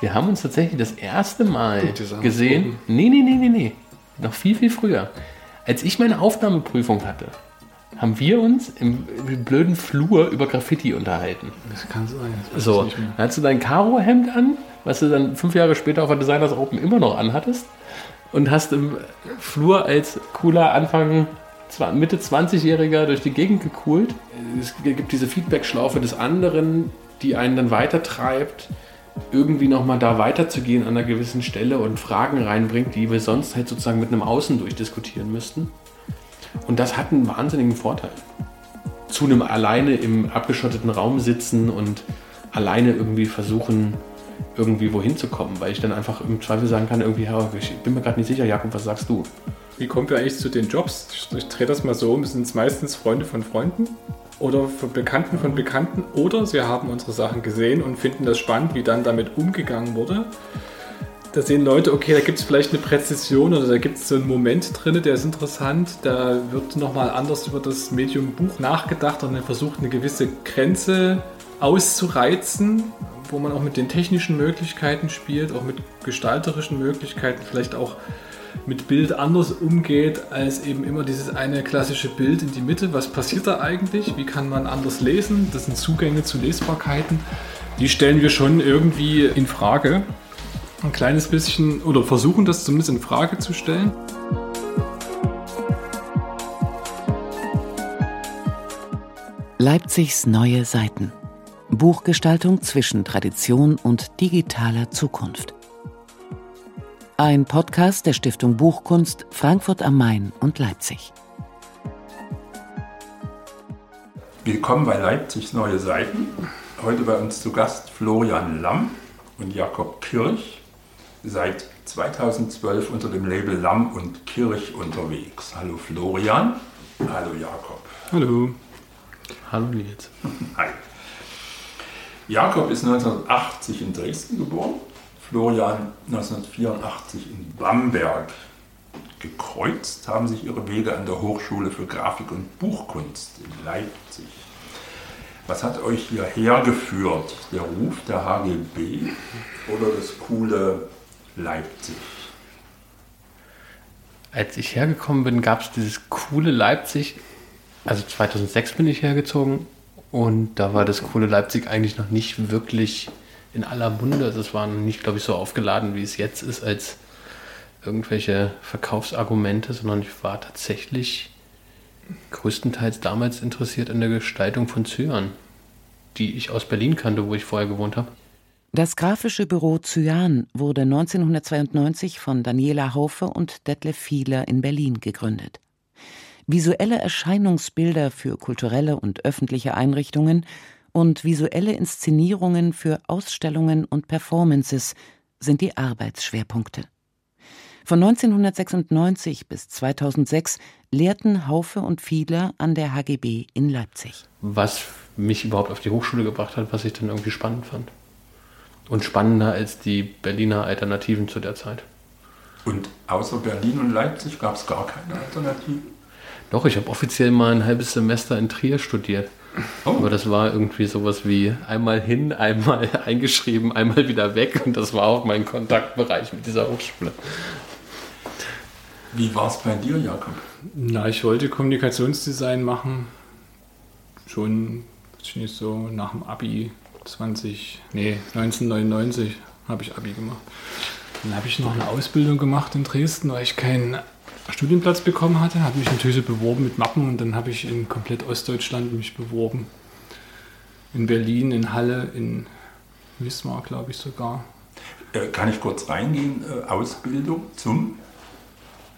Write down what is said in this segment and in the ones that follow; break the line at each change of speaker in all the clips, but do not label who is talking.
Wir haben uns tatsächlich das erste Mal gesehen. Nee, nee, nee, nee, nee. Noch viel, viel früher. Als ich meine Aufnahmeprüfung hatte, haben wir uns im, im blöden Flur über Graffiti unterhalten.
Das kann sein. Das
So, dann hast du dein Karo-Hemd an, was du dann fünf Jahre später auf der Designers Open immer noch anhattest und hast im Flur als cooler Anfang, Mitte 20-Jähriger durch die Gegend gecoult. Es gibt diese Feedback-Schlaufe des anderen, die einen dann weitertreibt, irgendwie nochmal da weiterzugehen an einer gewissen Stelle und Fragen reinbringt, die wir sonst halt sozusagen mit einem Außen durchdiskutieren müssten. Und das hat einen wahnsinnigen Vorteil. Zu einem alleine im abgeschotteten Raum sitzen und alleine irgendwie versuchen, irgendwie wohin zu kommen, weil ich dann einfach im Zweifel sagen kann, irgendwie, ich bin mir gerade nicht sicher, Jakob, was sagst du?
Wie kommen wir eigentlich zu den Jobs? Ich drehe das mal so um. Sind es meistens Freunde von Freunden oder von Bekannten von Bekannten oder sie haben unsere Sachen gesehen und finden das spannend, wie dann damit umgegangen wurde. Da sehen Leute, okay, da gibt es vielleicht eine Präzision oder da gibt es so einen Moment drin, der ist interessant. Da wird nochmal anders über das Medium Buch nachgedacht und dann versucht, eine gewisse Grenze auszureizen, wo man auch mit den technischen Möglichkeiten spielt, auch mit gestalterischen Möglichkeiten, vielleicht auch mit Bild anders umgeht als eben immer dieses eine klassische Bild in die Mitte. Was passiert da eigentlich? Wie kann man anders lesen? Das sind Zugänge zu Lesbarkeiten. Die stellen wir schon irgendwie in Frage. Ein kleines bisschen oder versuchen das zumindest in Frage zu stellen.
Leipzigs neue Seiten. Buchgestaltung zwischen Tradition und digitaler Zukunft. Ein Podcast der Stiftung Buchkunst Frankfurt am Main und Leipzig.
Willkommen bei Leipzigs Neue Seiten. Heute bei uns zu Gast Florian Lamm und Jakob Kirch. Seit 2012 unter dem Label Lamm und Kirch unterwegs. Hallo Florian. Hallo Jakob.
Hallo.
Hallo Nils.
Hi. Jakob ist 1980 in Dresden geboren, Florian 1984 in Bamberg. Gekreuzt haben sich ihre Wege an der Hochschule für Grafik und Buchkunst in Leipzig. Was hat euch hierher geführt? Der Ruf der HGB oder das coole Leipzig?
Als ich hergekommen bin, gab es dieses coole Leipzig. Also 2006 bin ich hergezogen und da war das coole Leipzig eigentlich noch nicht wirklich in aller Munde. Also es war nicht, glaube ich, so aufgeladen, wie es jetzt ist, als irgendwelche Verkaufsargumente, sondern ich war tatsächlich größtenteils damals interessiert an der Gestaltung von Zyan, die ich aus Berlin kannte, wo ich vorher gewohnt habe.
Das grafische Büro Cyan wurde 1992 von Daniela Haufe und Detlef Fieler in Berlin gegründet. Visuelle Erscheinungsbilder für kulturelle und öffentliche Einrichtungen und visuelle Inszenierungen für Ausstellungen und Performances sind die Arbeitsschwerpunkte. Von 1996 bis 2006 lehrten Haufe und Fieler an der HGB in Leipzig.
was mich überhaupt auf die Hochschule gebracht hat, was ich dann irgendwie spannend fand. Und spannender als die Berliner Alternativen zu der Zeit.
Und außer Berlin und Leipzig gab es gar keine Alternative?
Doch, ich habe offiziell mal ein halbes Semester in Trier studiert.
Oh.
Aber das war irgendwie sowas wie einmal hin, einmal eingeschrieben, einmal wieder weg. Und das war auch mein Kontaktbereich mit dieser Hochschule.
Wie war es bei dir, Jakob?
Na, ich wollte Kommunikationsdesign machen. Schon jetzt so nach dem Abi 20, nee, 1999 habe ich Abi gemacht. Dann habe ich noch eine Ausbildung gemacht in Dresden, weil ich keinen Studienplatz bekommen hatte. Habe mich natürlich so beworben mit Mappen und dann habe ich in komplett Ostdeutschland mich beworben. In Berlin, in Halle, in Wismar, glaube ich sogar.
Äh, kann ich kurz reingehen? Äh, Ausbildung zum?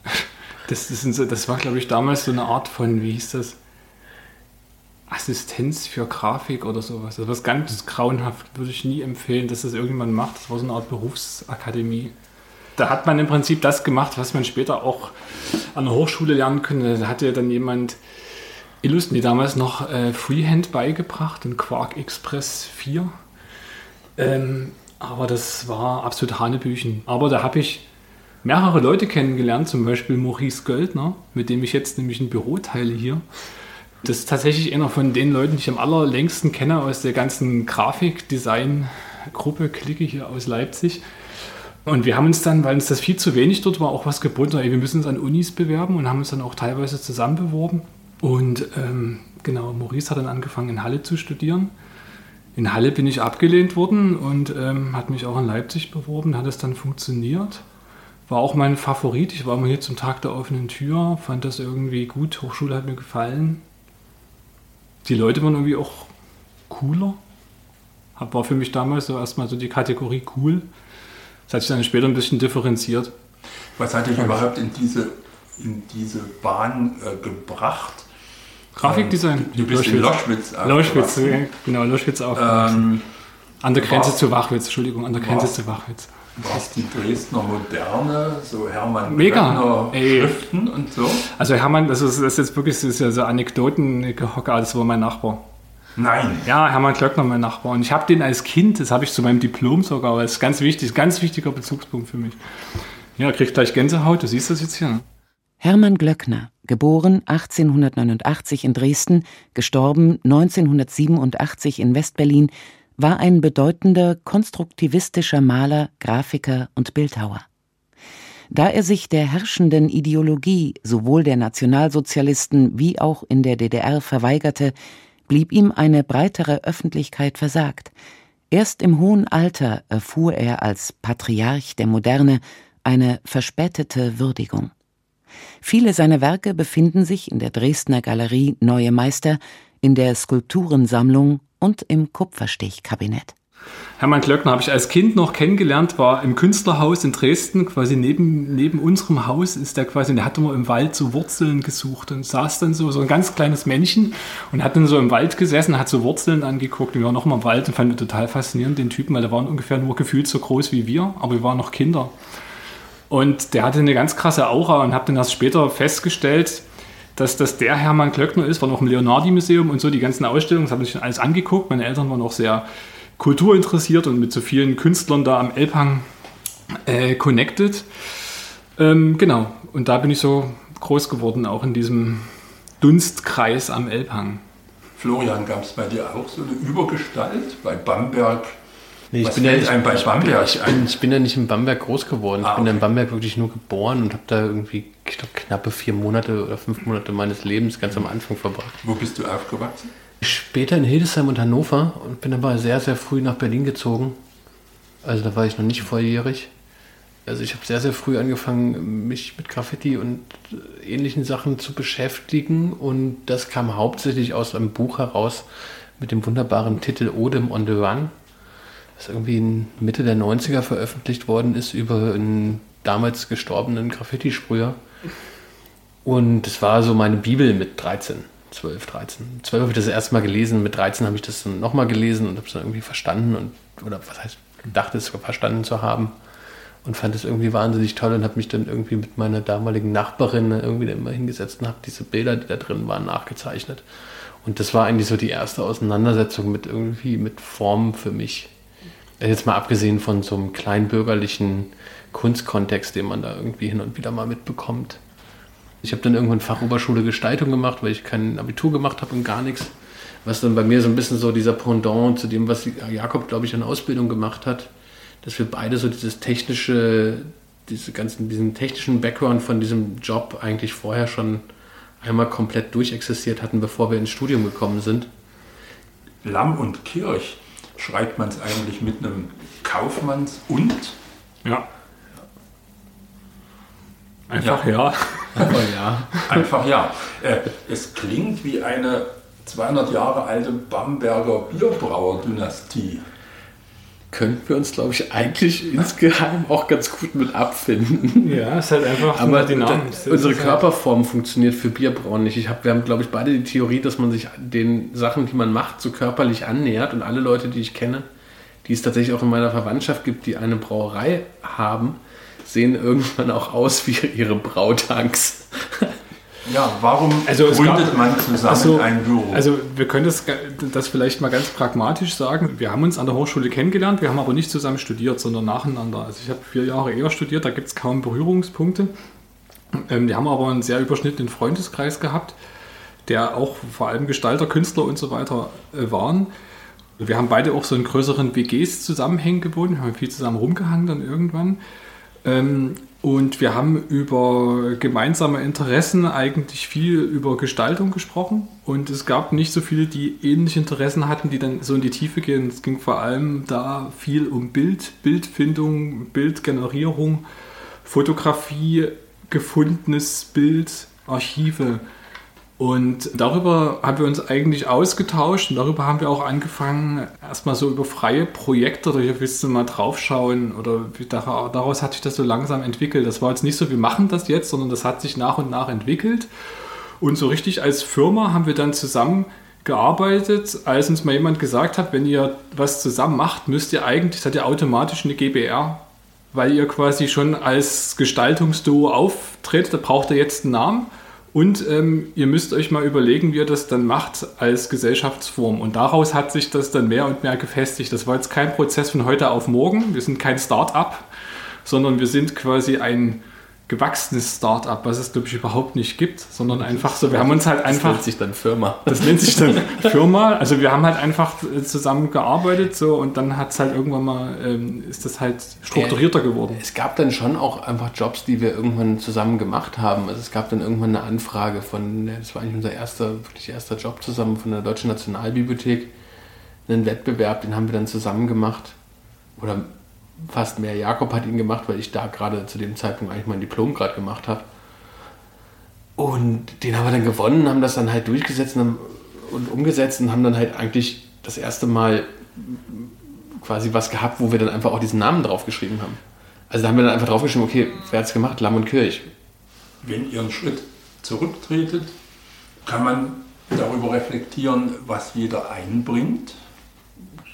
Das, das, das war, glaube ich, damals so eine Art von, wie hieß das? Assistenz für Grafik oder sowas. Das was ganz grauenhaft, würde ich nie empfehlen, dass das irgendjemand macht. Das war so eine Art Berufsakademie. Da hat man im Prinzip das gemacht, was man später auch an der Hochschule lernen könnte. Da hatte dann jemand Illust, nee, damals noch äh, Freehand beigebracht und Quark Express 4. Ähm, aber das war absolut Hanebüchen. Aber da habe ich mehrere Leute kennengelernt, zum Beispiel Maurice Göldner, mit dem ich jetzt nämlich ein Büro teile hier. Das ist tatsächlich einer von den Leuten, die ich am allerlängsten kenne aus der ganzen Grafikdesign Gruppe, Clique hier aus Leipzig. Und wir haben uns dann, weil uns das viel zu wenig dort war, auch was gebunden, wir müssen uns an Unis bewerben und haben uns dann auch teilweise zusammen beworben. Und ähm, genau, Maurice hat dann angefangen in Halle zu studieren. In Halle bin ich abgelehnt worden und ähm, hat mich auch in Leipzig beworben, hat es dann funktioniert. War auch mein Favorit. Ich war mal hier zum Tag der offenen Tür, fand das irgendwie gut. Hochschule hat mir gefallen. Die Leute waren irgendwie auch cooler. War für mich damals so erstmal so die Kategorie cool. Das hat sich dann später ein bisschen differenziert.
Was hat dich überhaupt in diese, in diese Bahn äh, gebracht?
Grafikdesign.
Du bist in Loschwitz
Loschwitz, ja, genau, Loschwitz auch.
Ähm,
an der Grenze
war-
zu Wachwitz, Entschuldigung, an der Grenze
war-
zu Wachwitz.
Was die Dresdner Moderne, so Hermann
Mega, ey.
Schriften und so?
Also Hermann, das ist, das ist jetzt wirklich das ist ja so Anekdoten-Gehocke, das war mein Nachbar.
Nein.
Ja, Hermann Klöckner, mein Nachbar. Und ich habe den als Kind, das habe ich zu meinem Diplom sogar, weil das ist ganz wichtig, ganz wichtiger Bezugspunkt für mich. Ja, kriegt gleich Gänsehaut, du siehst das jetzt hier. Ne?
Hermann Glöckner, geboren 1889 in Dresden, gestorben 1987 in Westberlin, war ein bedeutender konstruktivistischer Maler, Grafiker und Bildhauer. Da er sich der herrschenden Ideologie sowohl der Nationalsozialisten wie auch in der DDR verweigerte, blieb ihm eine breitere Öffentlichkeit versagt. Erst im hohen Alter erfuhr er als Patriarch der Moderne eine verspätete Würdigung. Viele seiner Werke befinden sich in der Dresdner Galerie Neue Meister, in der Skulpturensammlung und im Kupferstichkabinett.
Hermann Klöckner habe ich als Kind noch kennengelernt, war im Künstlerhaus in Dresden, quasi neben, neben unserem Haus ist der quasi, der hat immer im Wald so Wurzeln gesucht und saß dann so, so ein ganz kleines Männchen und hat dann so im Wald gesessen, hat so Wurzeln angeguckt und wir waren noch mal im Wald und fanden total faszinierend den Typen, weil der waren ungefähr nur gefühlt so groß wie wir, aber wir waren noch Kinder. Und der hatte eine ganz krasse Aura und habe dann erst später festgestellt, dass das der Hermann Klöckner ist, war noch im Leonardi-Museum und so die ganzen Ausstellungen, das habe ich alles angeguckt. Meine Eltern waren auch sehr kulturinteressiert und mit so vielen Künstlern da am Elbhang äh, connected. Ähm, genau, und da bin ich so groß geworden, auch in diesem Dunstkreis am Elbhang.
Florian, gab es bei dir auch so eine Übergestalt bei Bamberg?
Nee, ich
Was
bin, ja,
einem bei Bamberg
ich, bin, ich bin ja nicht in Bamberg groß geworden.
Ah,
ich bin ja in. Bamberg wirklich nur geboren und habe da irgendwie, ich glaube, knappe vier Monate oder fünf Monate meines Lebens ganz am Anfang verbracht.
Wo bist du aufgewachsen?
Später in Hildesheim und Hannover und bin aber sehr, sehr früh nach Berlin gezogen. Also da war ich noch nicht volljährig. Also ich habe sehr, sehr früh angefangen, mich mit Graffiti und äh, ähnlichen Sachen zu beschäftigen. Und das kam hauptsächlich aus einem Buch heraus mit dem wunderbaren Titel Odem on the Run, das irgendwie in Mitte der 90er veröffentlicht worden ist über einen damals gestorbenen Graffiti-Sprüher. Und das war so meine Bibel mit 13, 12, 13. 12 habe ich das erste Mal gelesen, mit 13 habe ich das dann nochmal gelesen und habe es dann irgendwie verstanden und, oder was heißt, dachte es verstanden zu haben und fand es irgendwie wahnsinnig toll und habe mich dann irgendwie mit meiner damaligen Nachbarin irgendwie dann immer hingesetzt und habe diese Bilder, die da drin waren, nachgezeichnet. Und das war eigentlich so die erste Auseinandersetzung mit irgendwie mit Formen für mich. Jetzt mal abgesehen von so einem kleinbürgerlichen Kunstkontext, den man da irgendwie hin und wieder mal mitbekommt. Ich habe dann irgendwann Fachoberschule Gestaltung gemacht, weil ich kein Abitur gemacht habe und gar nichts. Was dann bei mir so ein bisschen so dieser Pendant zu dem, was Jakob, glaube ich, an Ausbildung gemacht hat, dass wir beide so dieses technische, diese ganzen, diesen technischen Background von diesem Job eigentlich vorher schon einmal komplett durchexistiert hatten, bevor wir ins Studium gekommen sind.
Lamm und Kirch. Schreibt man es eigentlich mit einem Kaufmanns- und?
Ja. Einfach ja.
Ja.
Einfach ja. Äh, es klingt wie eine 200 Jahre alte Bamberger Bierbrauer-Dynastie.
Könnten wir uns, glaube ich, eigentlich insgeheim auch ganz gut mit abfinden.
Ja, ist halt einfach
Aber
die Namen.
unsere Körperform funktioniert für Bierbrauen nicht. Ich hab, wir haben, glaube ich, beide die Theorie, dass man sich den Sachen, die man macht, so körperlich annähert. Und alle Leute, die ich kenne, die es tatsächlich auch in meiner Verwandtschaft gibt, die eine Brauerei haben, sehen irgendwann auch aus wie ihre Brautanks.
Ja, warum
Also
gründet
gab-
man zusammen
Ach so,
ein Büro?
Also wir können das, das vielleicht mal ganz pragmatisch sagen. Wir haben uns an der Hochschule kennengelernt, wir haben aber nicht zusammen studiert, sondern nacheinander. Also ich habe vier Jahre eher studiert, da gibt es kaum Berührungspunkte. Ähm, wir haben aber einen sehr überschnittenen Freundeskreis gehabt, der auch vor allem Gestalter, Künstler und so weiter äh, waren. Wir haben beide auch so in größeren WGs zusammenhängen gewohnt, haben viel zusammen rumgehangen dann irgendwann. Ähm, und wir haben über gemeinsame Interessen eigentlich viel über Gestaltung gesprochen. Und es gab nicht so viele, die ähnliche Interessen hatten, die dann so in die Tiefe gehen. Es ging vor allem da viel um Bild, Bildfindung, Bildgenerierung, Fotografie, gefundenes Bild, Archive. Und darüber haben wir uns eigentlich ausgetauscht und darüber haben wir auch angefangen, erstmal so über freie Projekte oder hier willst du mal draufschauen oder daraus hat sich das so langsam entwickelt. Das war jetzt nicht so, wir machen das jetzt, sondern das hat sich nach und nach entwickelt. Und so richtig als Firma haben wir dann zusammen gearbeitet, als uns mal jemand gesagt hat, wenn ihr was zusammen macht, müsst ihr eigentlich, seid ihr automatisch eine GBR, weil ihr quasi schon als Gestaltungsduo auftritt, da braucht ihr jetzt einen Namen. Und ähm, ihr müsst euch mal überlegen, wie ihr das dann macht als Gesellschaftsform. Und daraus hat sich das dann mehr und mehr gefestigt. Das war jetzt kein Prozess von heute auf morgen. Wir sind kein Start-up, sondern wir sind quasi ein gewachsenes Start-up, was es glaube ich überhaupt nicht gibt, sondern einfach so, wir haben uns halt einfach... Das
nennt sich dann Firma.
Das nennt sich dann Firma. Also wir haben halt einfach zusammen gearbeitet so und dann hat es halt irgendwann mal, ähm, ist das halt strukturierter geworden.
Es gab dann schon auch einfach Jobs, die wir irgendwann zusammen gemacht haben. Also es gab dann irgendwann eine Anfrage von, das war eigentlich unser erster, wirklich erster Job zusammen von der Deutschen Nationalbibliothek, einen Wettbewerb, den haben wir dann zusammen gemacht. Oder fast mehr. Jakob hat ihn gemacht, weil ich da gerade zu dem Zeitpunkt eigentlich mein Diplom gerade gemacht habe. Und den haben wir dann gewonnen, haben das dann halt durchgesetzt und, und umgesetzt und haben dann halt eigentlich das erste Mal quasi was gehabt, wo wir dann einfach auch diesen Namen draufgeschrieben haben. Also da haben wir dann einfach draufgeschrieben, okay, wer hat es gemacht? Lamm und Kirch.
Wenn ihr einen Schritt zurücktretet, kann man darüber reflektieren, was jeder einbringt.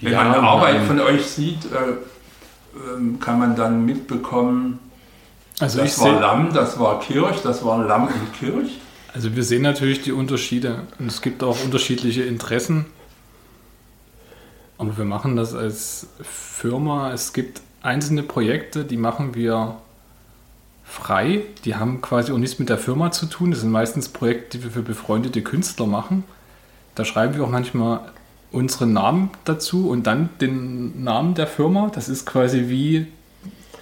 Wenn ja, man eine Arbeit von euch sieht, äh, kann man dann mitbekommen, also das war Lamm, das war Kirch, das war Lamm und Kirch.
Also wir sehen natürlich die Unterschiede und es gibt auch unterschiedliche Interessen. Aber wir machen das als Firma. Es gibt einzelne Projekte, die machen wir frei. Die haben quasi auch nichts mit der Firma zu tun. Das sind meistens Projekte, die wir für befreundete Künstler machen. Da schreiben wir auch manchmal unseren Namen dazu und dann den Namen der Firma. Das ist quasi wie,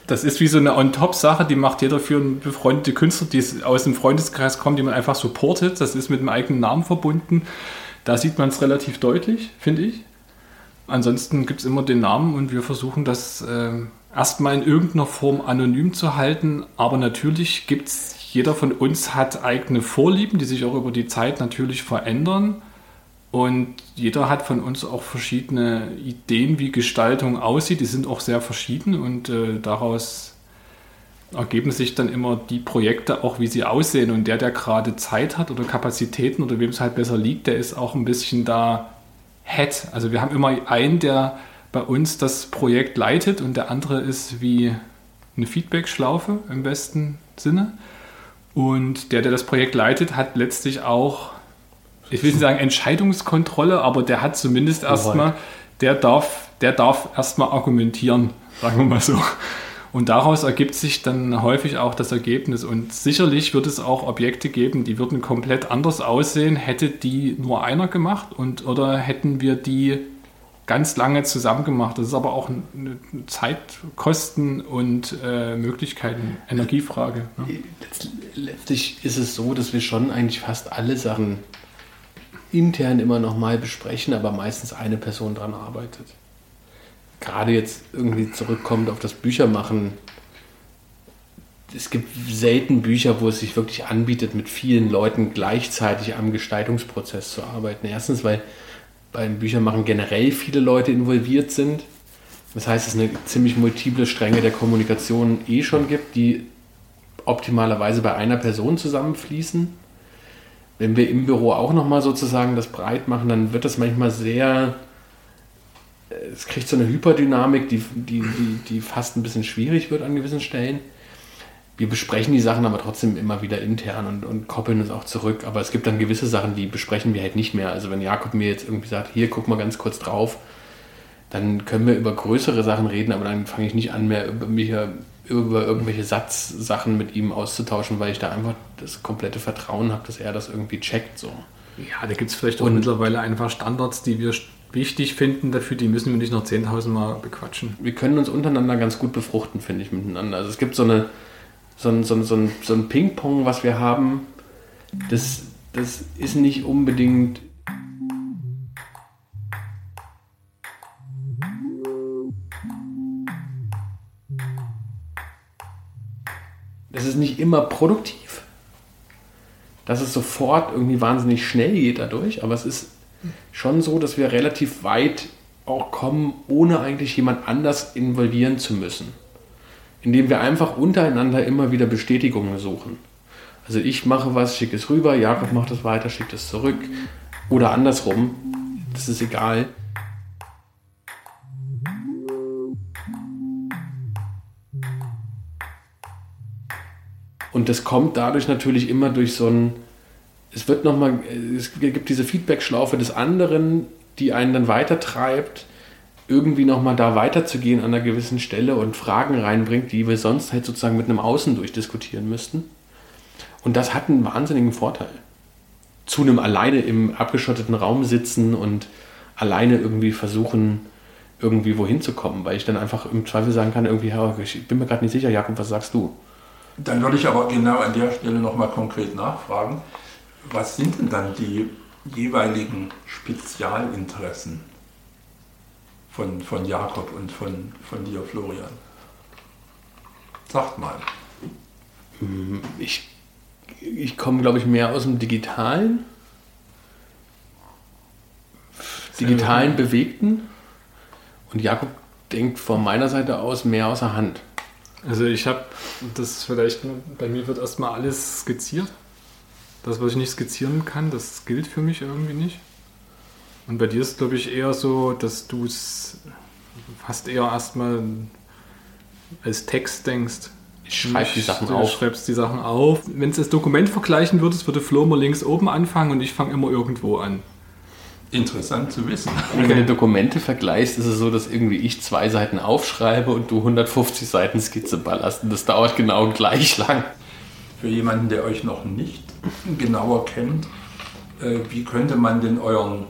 das ist wie so eine On-Top-Sache, die macht jeder für einen befreundeten Künstler, die aus dem Freundeskreis kommt, die man einfach supportet. Das ist mit dem eigenen Namen verbunden. Da sieht man es relativ deutlich, finde ich. Ansonsten gibt es immer den Namen und wir versuchen das äh, erstmal in irgendeiner Form anonym zu halten. Aber natürlich gibt es, jeder von uns hat eigene Vorlieben, die sich auch über die Zeit natürlich verändern. Und jeder hat von uns auch verschiedene Ideen, wie Gestaltung aussieht. Die sind auch sehr verschieden und äh, daraus ergeben sich dann immer die Projekte auch, wie sie aussehen. Und der, der gerade Zeit hat oder Kapazitäten oder wem es halt besser liegt, der ist auch ein bisschen da Head. Also wir haben immer einen, der bei uns das Projekt leitet und der andere ist wie eine Feedback-Schlaufe im besten Sinne. Und der, der das Projekt leitet, hat letztlich auch ich will nicht sagen Entscheidungskontrolle, aber der hat zumindest erstmal, der darf, der darf erstmal argumentieren, sagen wir mal so. Und daraus ergibt sich dann häufig auch das Ergebnis. Und sicherlich wird es auch Objekte geben, die würden komplett anders aussehen, hätte die nur einer gemacht und oder hätten wir die ganz lange zusammen gemacht. Das ist aber auch eine Zeitkosten und äh, Möglichkeiten, Energiefrage. Ne?
Letztlich ist es so, dass wir schon eigentlich fast alle Sachen intern immer noch mal besprechen, aber meistens eine Person dran arbeitet. Gerade jetzt irgendwie zurückkommt auf das Büchermachen. Es gibt selten Bücher, wo es sich wirklich anbietet, mit vielen Leuten gleichzeitig am Gestaltungsprozess zu arbeiten. Erstens, weil beim Büchermachen generell viele Leute involviert sind. Das heißt, es eine ziemlich multiple Stränge der Kommunikation eh schon gibt, die optimalerweise bei einer Person zusammenfließen wenn wir im Büro auch nochmal sozusagen das breit machen, dann wird das manchmal sehr, es kriegt so eine Hyperdynamik, die, die, die, die fast ein bisschen schwierig wird an gewissen Stellen. Wir besprechen die Sachen aber trotzdem immer wieder intern und, und koppeln uns auch zurück. Aber es gibt dann gewisse Sachen, die besprechen wir halt nicht mehr. Also wenn Jakob mir jetzt irgendwie sagt, hier, guck mal ganz kurz drauf, dann können wir über größere Sachen reden, aber dann fange ich nicht an, mehr über mich über irgendwelche Satzsachen mit ihm auszutauschen, weil ich da einfach das komplette Vertrauen habe, dass er das irgendwie checkt. So.
Ja, da gibt es vielleicht auch und, mittlerweile einfach Standards, die wir wichtig finden dafür, die müssen wir nicht noch 10.000 Mal bequatschen.
Wir können uns untereinander ganz gut befruchten, finde ich, miteinander. Also es gibt so, eine, so ein, so ein, so ein, so ein Ping-Pong, was wir haben, das, das ist nicht unbedingt es ist nicht immer produktiv, dass es sofort irgendwie wahnsinnig schnell geht dadurch, aber es ist schon so, dass wir relativ weit auch kommen, ohne eigentlich jemand anders involvieren zu müssen. Indem wir einfach untereinander immer wieder Bestätigungen suchen. Also ich mache was, schicke es rüber, Jakob macht es weiter, schickt es zurück. Oder andersrum. Das ist egal. Und das kommt dadurch natürlich immer durch so ein, es wird nochmal, es gibt diese Feedback-Schlaufe des anderen, die einen dann weitertreibt, irgendwie nochmal da weiterzugehen an einer gewissen Stelle und Fragen reinbringt, die wir sonst halt sozusagen mit einem Außen durchdiskutieren müssten. Und das hat einen wahnsinnigen Vorteil. Zu einem alleine im abgeschotteten Raum sitzen und alleine irgendwie versuchen, irgendwie wohin zu kommen, weil ich dann einfach im Zweifel sagen kann, irgendwie, ich bin mir gerade nicht sicher, Jakob, was sagst du?
Dann würde ich aber genau an der Stelle nochmal konkret nachfragen, was sind denn dann die jeweiligen Spezialinteressen von, von Jakob und von, von dir, Florian? Sagt mal.
Ich, ich komme, glaube ich, mehr aus dem Digitalen. Digitalen, Bewegten. Und Jakob denkt von meiner Seite aus mehr aus der Hand.
Also ich habe das vielleicht, bei mir wird erstmal alles skizziert. Das, was ich nicht skizzieren kann, das gilt für mich irgendwie nicht. Und bei dir ist, glaube ich, eher so, dass du es fast eher erstmal als Text denkst.
Ich schreibe die Sachen
du
auf.
schreibst die Sachen auf. Wenn es das Dokument vergleichen würdest, würde Flo immer links oben anfangen und ich fange immer irgendwo an.
Interessant zu wissen.
Und wenn du Dokumente vergleichst, ist es so, dass irgendwie ich zwei Seiten aufschreibe und du 150 Seiten Skizze ballerst. Und das dauert genau gleich lang.
Für jemanden, der euch noch nicht genauer kennt, äh, wie könnte man denn euren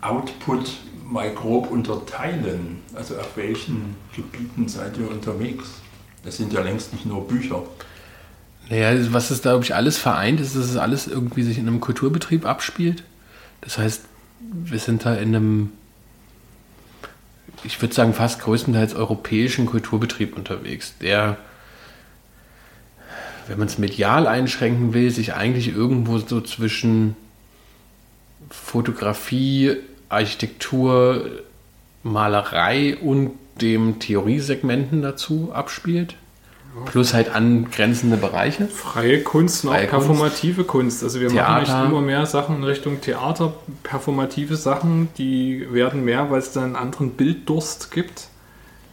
Output mal grob unterteilen? Also auf welchen Gebieten seid ihr unterwegs? Das sind ja längst nicht nur Bücher.
Naja, was es da, glaube ich, alles vereint, ist, dass es alles irgendwie sich in einem Kulturbetrieb abspielt. Das heißt, wir sind da in einem, ich würde sagen, fast größtenteils europäischen Kulturbetrieb unterwegs, der, wenn man es medial einschränken will, sich eigentlich irgendwo so zwischen Fotografie, Architektur, Malerei und dem Theoriesegmenten dazu abspielt. Plus halt angrenzende Bereiche.
Freie Kunst und auch
Freie Kunst.
performative Kunst. Also wir machen
Theater.
echt immer mehr Sachen in Richtung Theater, performative Sachen, die werden mehr, weil es da einen anderen Bilddurst gibt,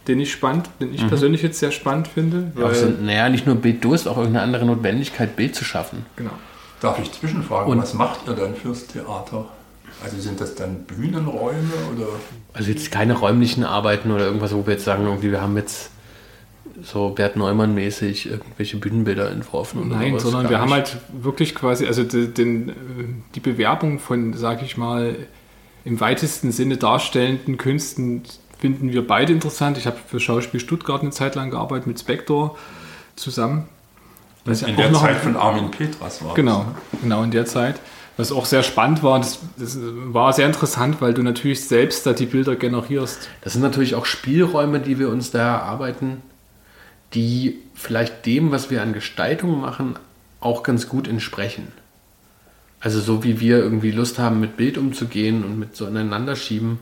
den ich spannend, den ich persönlich jetzt sehr spannend finde. Weil,
so, naja, nicht nur Bilddurst, auch irgendeine andere Notwendigkeit, Bild zu schaffen.
genau.
Darf ich zwischenfragen,
Und-
was macht ihr dann fürs Theater? Also sind das dann Bühnenräume oder
Also jetzt keine räumlichen Arbeiten oder irgendwas, wo wir jetzt sagen, irgendwie, wir haben jetzt so Bert Neumann-mäßig irgendwelche Bühnenbilder entworfen. Oder
Nein,
sowas.
sondern wir haben
nicht.
halt wirklich quasi, also die, den, äh, die Bewerbung von, sag ich mal, im weitesten Sinne darstellenden Künsten finden wir beide interessant. Ich habe für Schauspiel Stuttgart eine Zeit lang gearbeitet mit Spector zusammen. Was
in der
noch-
Zeit von Armin Petras war?
Genau, genau in der Zeit. Was auch sehr spannend war, das, das war sehr interessant, weil du natürlich selbst da die Bilder generierst.
Das sind natürlich auch Spielräume, die wir uns da erarbeiten, die vielleicht dem, was wir an Gestaltung machen, auch ganz gut entsprechen. Also so wie wir irgendwie Lust haben, mit Bild umzugehen und mit so aneinander schieben,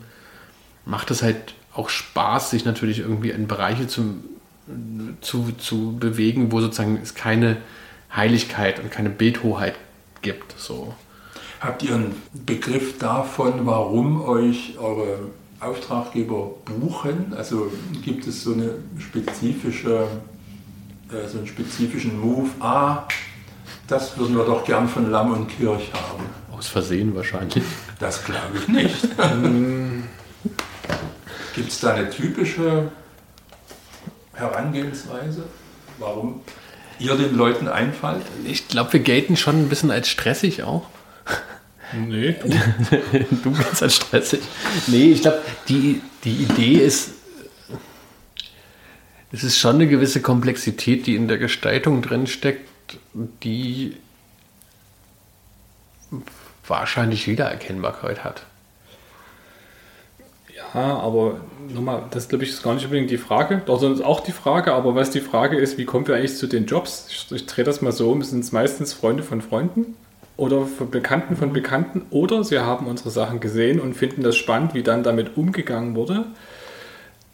macht es halt auch Spaß, sich natürlich irgendwie in Bereiche zu, zu, zu bewegen, wo sozusagen es keine Heiligkeit und keine Bildhoheit gibt. So.
Habt ihr einen Begriff davon, warum euch eure Auftraggeber buchen? Also gibt es so eine spezifische, äh, so einen spezifischen Move? Ah, das würden wir doch gern von Lamm und Kirch haben.
Aus Versehen wahrscheinlich.
Das glaube ich nicht. Gibt es da eine typische Herangehensweise, warum ihr den Leuten einfallt?
Ich glaube, wir gelten schon ein bisschen als stressig auch.
Nee, du.
du bist halt stressig. Nee, ich glaube, die, die Idee ist, es ist schon eine gewisse Komplexität, die in der Gestaltung drin steckt, die wahrscheinlich Wiedererkennbarkeit hat.
Ja, aber nochmal, das glaube ich ist gar nicht unbedingt die Frage. Doch, sondern auch die Frage, aber was die Frage ist, wie kommen wir eigentlich zu den Jobs? Ich, ich drehe das mal so um, sind es meistens Freunde von Freunden oder von Bekannten von Bekannten oder sie haben unsere Sachen gesehen und finden das spannend, wie dann damit umgegangen wurde.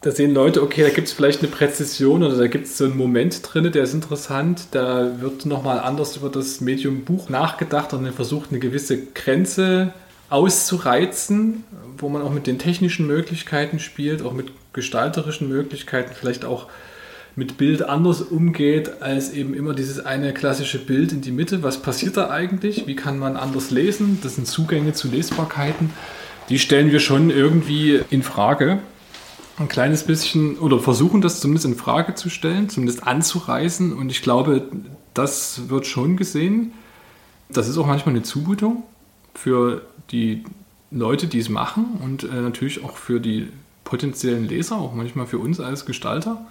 Da sehen Leute, okay, da gibt es vielleicht eine Präzision oder da gibt es so einen Moment drin, der ist interessant. Da wird nochmal anders über das Medium Buch nachgedacht und dann versucht, eine gewisse Grenze auszureizen, wo man auch mit den technischen Möglichkeiten spielt, auch mit gestalterischen Möglichkeiten, vielleicht auch mit Bild anders umgeht als eben immer dieses eine klassische Bild in die Mitte. Was passiert da eigentlich? Wie kann man anders lesen? Das sind Zugänge zu Lesbarkeiten. Die stellen wir schon irgendwie in Frage. Ein kleines bisschen oder versuchen das zumindest in Frage zu stellen, zumindest anzureißen. Und ich glaube, das wird schon gesehen. Das ist auch manchmal eine Zumutung für die Leute, die es machen und äh, natürlich auch für die potenziellen Leser, auch manchmal für uns als Gestalter.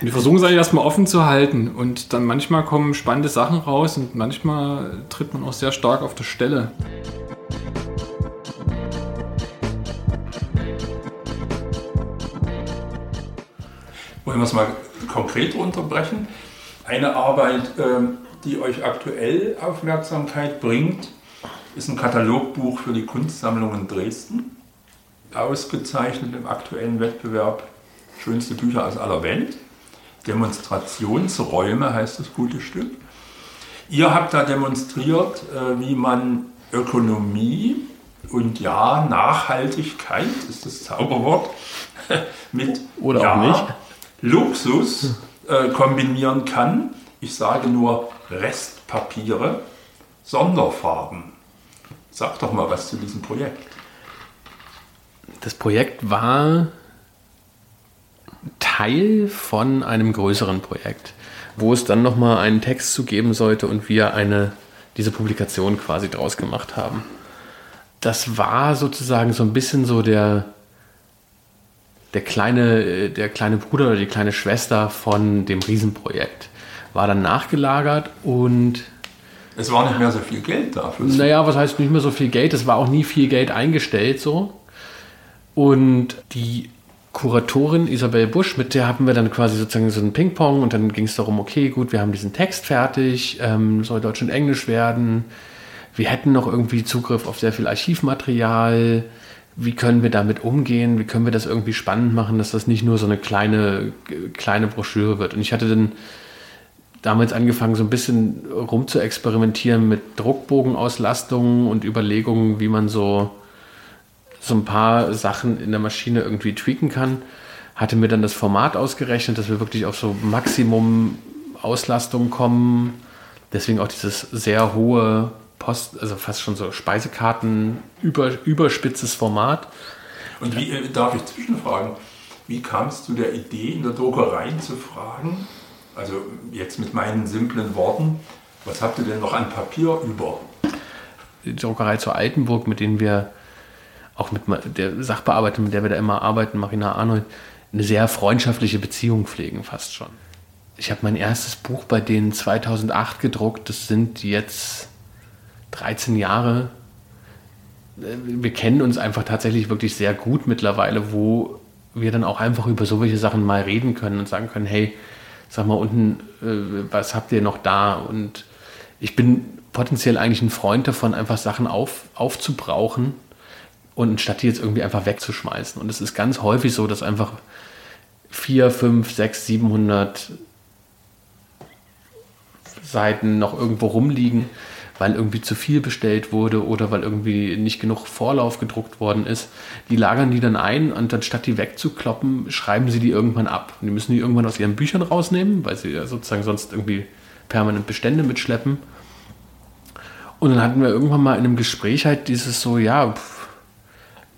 Wir versuchen es eigentlich erstmal offen zu halten und dann manchmal kommen spannende Sachen raus und manchmal tritt man auch sehr stark auf der Stelle.
Wollen wir es mal konkret unterbrechen? Eine Arbeit, ähm, die euch aktuell Aufmerksamkeit bringt, ist ein Katalogbuch für die Kunstsammlung in Dresden. Ausgezeichnet im aktuellen Wettbewerb Schönste Bücher aus aller Welt. Demonstrationsräume heißt das gute Stück. Ihr habt da demonstriert, äh, wie man Ökonomie und ja, Nachhaltigkeit ist das Zauberwort, mit
Oder
ja,
auch nicht.
Luxus äh, kombinieren kann. Ich sage nur Restpapiere, Sonderfarben. Sag doch mal was zu diesem Projekt.
Das Projekt war Teil von einem größeren Projekt, wo es dann nochmal einen Text zu geben sollte und wir eine, diese Publikation quasi draus gemacht haben. Das war sozusagen so ein bisschen so der, der, kleine, der kleine Bruder oder die kleine Schwester von dem Riesenprojekt. War dann nachgelagert und
Es war nicht mehr so viel Geld dafür.
naja, was heißt nicht mehr so viel Geld? Es war auch nie viel Geld eingestellt so. Und die Kuratorin Isabel Busch, mit der hatten wir dann quasi sozusagen so einen Ping-Pong und dann ging es darum, okay, gut, wir haben diesen Text fertig, ähm, soll Deutsch und Englisch werden. Wir hätten noch irgendwie Zugriff auf sehr viel Archivmaterial. Wie können wir damit umgehen? Wie können wir das irgendwie spannend machen, dass das nicht nur so eine kleine, kleine Broschüre wird? Und ich hatte dann damals angefangen, so ein bisschen rum zu experimentieren mit Druckbogenauslastungen und Überlegungen, wie man so, so ein paar Sachen in der Maschine irgendwie tweaken kann. Hatte mir dann das Format ausgerechnet, dass wir wirklich auf so Maximum Auslastung kommen. Deswegen auch dieses sehr hohe Post, also fast schon so Speisekarten, über, überspitzes Format.
Und wie äh, darf ich zwischenfragen? Wie kamst du der Idee, in der Druckerei zu fragen? Also jetzt mit meinen simplen Worten, was habt ihr denn noch an Papier über?
die Druckerei zur Altenburg, mit denen wir auch mit der Sachbearbeiterin, mit der wir da immer arbeiten, Marina Arnold, eine sehr freundschaftliche Beziehung pflegen, fast schon. Ich habe mein erstes Buch bei denen 2008 gedruckt. Das sind jetzt 13 Jahre. Äh, Wir kennen uns einfach tatsächlich wirklich sehr gut mittlerweile, wo wir dann auch einfach über solche Sachen mal reden können und sagen können, hey, sag mal unten, äh, was habt ihr noch da? Und ich bin potenziell eigentlich ein Freund davon, einfach Sachen auf, aufzubrauchen und statt die jetzt irgendwie einfach wegzuschmeißen. Und es ist ganz häufig so, dass einfach 4, 5, 6, 700 Seiten noch irgendwo rumliegen, weil irgendwie zu viel bestellt wurde oder weil irgendwie nicht genug Vorlauf gedruckt worden ist. Die lagern die dann ein und anstatt die wegzukloppen, schreiben sie die irgendwann ab. Und die müssen die irgendwann aus ihren Büchern rausnehmen, weil sie ja sozusagen sonst irgendwie permanent Bestände mitschleppen. Und dann hatten wir irgendwann mal in einem Gespräch halt dieses so, ja, pff,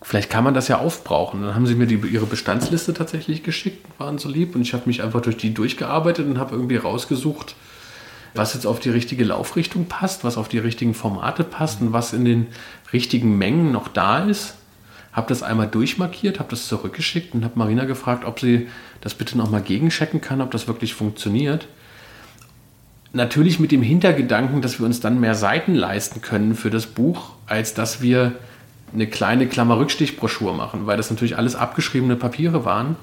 vielleicht kann man das ja aufbrauchen. Dann haben sie mir die, ihre Bestandsliste tatsächlich geschickt, waren so lieb. Und ich habe mich einfach durch die durchgearbeitet und habe irgendwie rausgesucht, was jetzt auf die richtige Laufrichtung passt, was auf die richtigen Formate passt und was in den richtigen Mengen noch da ist. Habe das einmal durchmarkiert, habe das zurückgeschickt und habe Marina gefragt, ob sie das bitte nochmal gegenchecken kann, ob das wirklich funktioniert. Natürlich mit dem Hintergedanken, dass wir uns dann mehr Seiten leisten können für das Buch, als dass wir eine kleine Klammer-Rückstichbroschur machen, weil das natürlich alles abgeschriebene Papiere waren,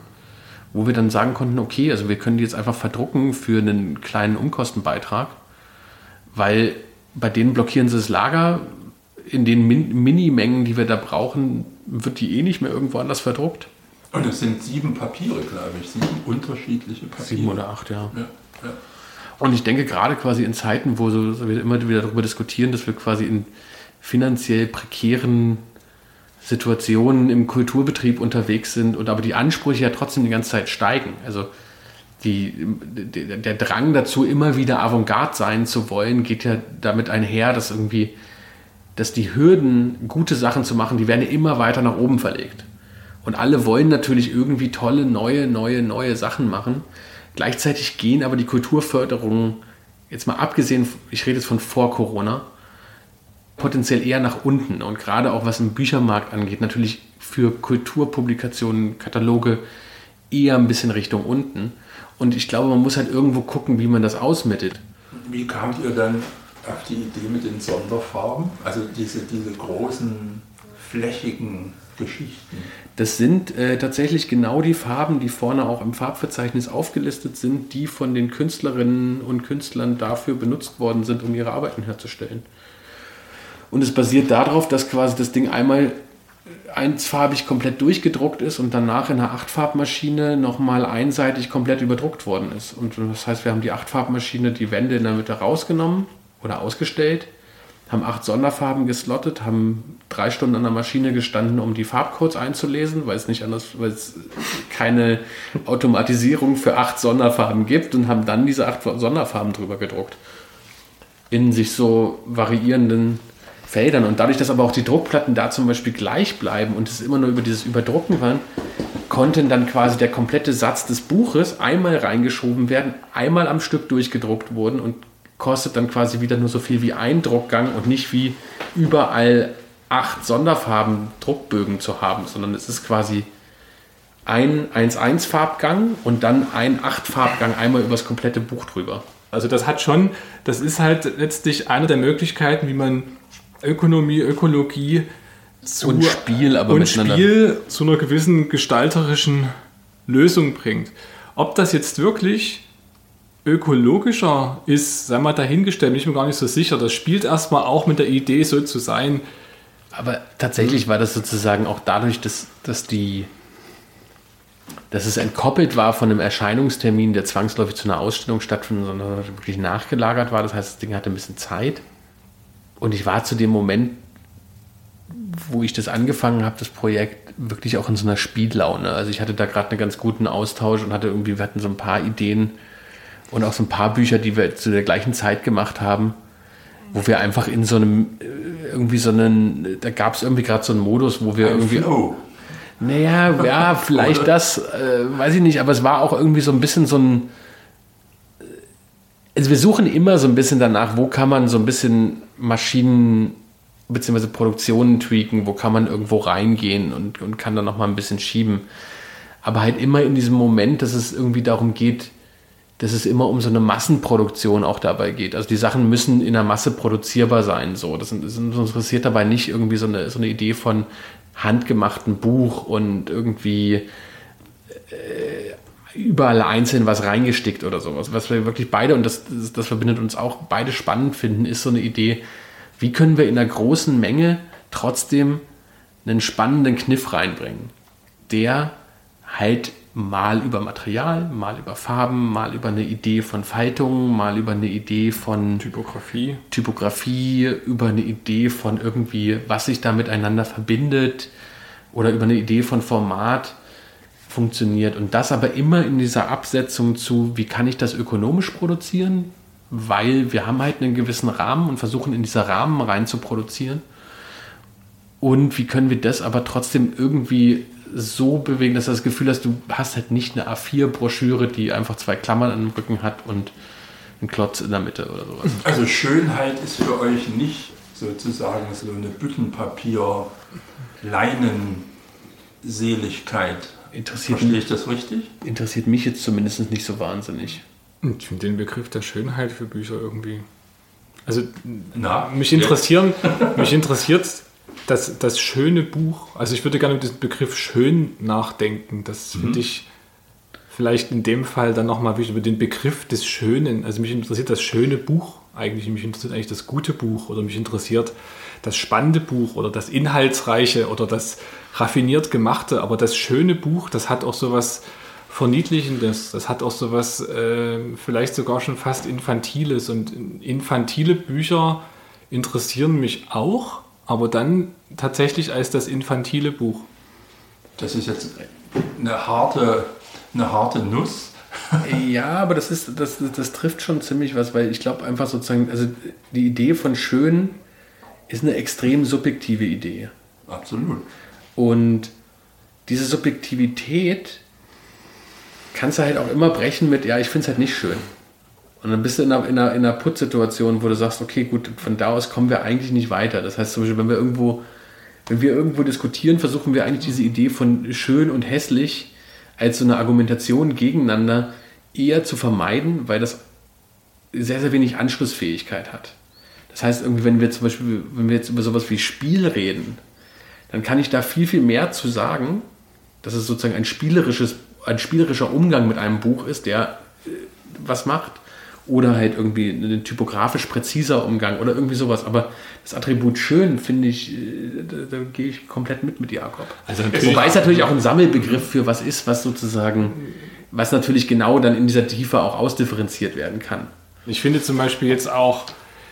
wo wir dann sagen konnten, okay, also wir können die jetzt einfach verdrucken für einen kleinen Umkostenbeitrag, weil bei denen blockieren sie das Lager, in den Min Minimengen, die wir da brauchen, wird die eh nicht mehr irgendwo anders verdruckt.
Und es sind sieben Papiere, glaube ich, sieben unterschiedliche Papiere.
Sieben oder acht, ja.
Ja, ja.
Und ich denke gerade quasi in Zeiten, wo so, wir immer wieder darüber diskutieren, dass wir quasi in finanziell prekären Situationen im Kulturbetrieb unterwegs sind und aber die Ansprüche ja trotzdem die ganze Zeit steigen. Also die, der, Drang dazu, immer wieder Avantgarde sein zu wollen, geht ja damit einher, dass irgendwie, dass die Hürden, gute Sachen zu machen, die werden immer weiter nach oben verlegt. Und alle wollen natürlich irgendwie tolle, neue, neue, neue Sachen machen. Gleichzeitig gehen aber die Kulturförderungen, jetzt mal abgesehen, ich rede jetzt von vor Corona, potenziell eher nach unten. Und gerade auch was den Büchermarkt angeht, natürlich für Kulturpublikationen, Kataloge eher ein bisschen Richtung unten. Und ich glaube, man muss halt irgendwo gucken, wie man das ausmittelt.
Wie kamt ihr dann auf die Idee mit den Sonderfarben? Also diese, diese großen, flächigen Geschichten.
Das sind äh, tatsächlich genau die Farben, die vorne auch im Farbverzeichnis aufgelistet sind, die von den Künstlerinnen und Künstlern dafür benutzt worden sind, um ihre Arbeiten herzustellen. Und es basiert darauf, dass quasi das Ding einmal einsfarbig komplett durchgedruckt ist und danach in einer Achtfarbmaschine nochmal einseitig komplett überdruckt worden ist. Und das heißt, wir haben die Achtfarbmaschine, die Wände in der Mitte rausgenommen oder ausgestellt, haben acht Sonderfarben geslottet, haben drei Stunden an der Maschine gestanden, um die Farbcodes einzulesen, weil es nicht anders, weil es keine Automatisierung für acht Sonderfarben gibt und haben dann diese acht Sonderfarben drüber gedruckt. In sich so variierenden Feldern. Und dadurch, dass aber auch die Druckplatten da zum Beispiel gleich bleiben und es immer nur über dieses Überdrucken waren, konnten dann quasi der komplette Satz des Buches einmal reingeschoben werden, einmal am Stück durchgedruckt wurden und kostet dann quasi wieder nur so viel wie ein Druckgang und nicht wie überall acht Sonderfarben Druckbögen zu haben, sondern es ist quasi ein 1-1 Farbgang und dann ein 8 Farbgang einmal übers komplette Buch drüber.
Also das hat schon, das ist halt letztlich eine der Möglichkeiten, wie man Ökonomie, Ökologie
zu, und Spiel, aber
und Spiel zu einer gewissen gestalterischen Lösung bringt. Ob das jetzt wirklich ökologischer ist, sei mal dahingestellt, bin ich mir gar nicht so sicher. Das spielt erstmal auch mit der Idee, so zu sein.
Aber tatsächlich war das sozusagen auch dadurch, dass, dass die dass es entkoppelt war von einem Erscheinungstermin, der zwangsläufig zu einer Ausstellung stattfindet, sondern wirklich nachgelagert war. Das heißt, das Ding hatte ein bisschen Zeit. Und ich war zu dem Moment, wo ich das angefangen habe, das Projekt, wirklich auch in so einer Spiellaune. Also ich hatte da gerade einen ganz guten Austausch und hatte irgendwie, wir hatten so ein paar Ideen und auch so ein paar Bücher, die wir zu der gleichen Zeit gemacht haben, wo wir einfach in so einem, äh, irgendwie so einen, da gab es irgendwie gerade so einen Modus, wo wir ein irgendwie. Flow. Naja, ja, vielleicht das, äh, weiß ich nicht, aber es war auch irgendwie so ein bisschen so ein. Also wir suchen immer so ein bisschen danach, wo kann man so ein bisschen Maschinen bzw. Produktionen tweaken, wo kann man irgendwo reingehen und, und kann dann nochmal ein bisschen schieben. Aber halt immer in diesem Moment, dass es irgendwie darum geht, dass es immer um so eine Massenproduktion auch dabei geht. Also die Sachen müssen in der Masse produzierbar sein. So. Das, das interessiert dabei nicht irgendwie so eine, so eine Idee von handgemachten Buch und irgendwie äh, überall einzeln was reingestickt oder sowas. Was wir wirklich beide, und das, das, das verbindet uns auch, beide spannend finden, ist so eine Idee, wie können wir in einer großen Menge trotzdem einen spannenden Kniff reinbringen, der halt mal über Material, mal über Farben, mal über eine Idee von Faltung, mal über eine Idee von
Typografie,
Typografie, über eine Idee von irgendwie, was sich da miteinander verbindet oder über eine Idee von Format funktioniert und das aber immer in dieser Absetzung zu, wie kann ich das ökonomisch produzieren, weil wir haben halt einen gewissen Rahmen und versuchen in dieser Rahmen rein zu produzieren und wie können wir das aber trotzdem irgendwie so bewegen, dass du das Gefühl hast, du hast halt nicht eine A4-Broschüre, die einfach zwei Klammern an dem Rücken hat und ein Klotz in der Mitte oder sowas.
Also Schönheit ist für euch nicht sozusagen so eine Büttenpapier, Leinenseligkeit.
Interessiert,
Verstehe ich das richtig?
interessiert mich jetzt zumindest nicht so wahnsinnig.
Ich finde den Begriff der Schönheit für Bücher irgendwie. Also
Na,
mich interessieren, mich interessiert das, das schöne Buch. Also ich würde gerne über diesen Begriff schön nachdenken. Das finde ich vielleicht in dem Fall dann nochmal wichtig, über den Begriff des Schönen. Also mich interessiert das schöne Buch eigentlich. Mich interessiert eigentlich das gute Buch oder mich interessiert das spannende Buch oder das inhaltsreiche oder das raffiniert gemachte. Aber das schöne Buch, das hat auch sowas Verniedlichendes. Das hat auch sowas äh, vielleicht sogar schon fast Infantiles. Und infantile Bücher interessieren mich auch, aber dann tatsächlich als das infantile Buch.
Das ist jetzt eine harte, eine harte Nuss.
Ja, aber das ist, das, das trifft schon ziemlich was, weil ich glaube einfach sozusagen, also die Idee von schön ist eine extrem subjektive Idee.
Absolut.
Und diese Subjektivität kannst du halt auch immer brechen mit, ja, ich finde es halt nicht schön. Und dann bist du in einer, in einer, in einer Putzsituation, wo du sagst, okay, gut, von da aus kommen wir eigentlich nicht weiter. Das heißt zum Beispiel, wenn wir irgendwo, wenn wir irgendwo diskutieren, versuchen wir eigentlich diese Idee von schön und hässlich als so eine Argumentation gegeneinander eher zu vermeiden, weil das sehr, sehr wenig Anschlussfähigkeit hat. Das heißt, irgendwie, wenn wir zum Beispiel, wenn wir jetzt über sowas wie Spiel reden, dann kann ich da viel, viel mehr zu sagen, dass es sozusagen ein spielerisches, ein spielerischer Umgang mit einem Buch ist, der äh, was macht. Oder halt irgendwie ein typografisch präziser Umgang oder irgendwie sowas. Aber das Attribut schön, finde ich, äh, da, da gehe ich komplett mit mit Jakob.
Also
Wobei es natürlich auch ein Sammelbegriff für was ist, was sozusagen, was natürlich genau dann in dieser Tiefe auch ausdifferenziert werden kann.
Ich finde zum Beispiel jetzt auch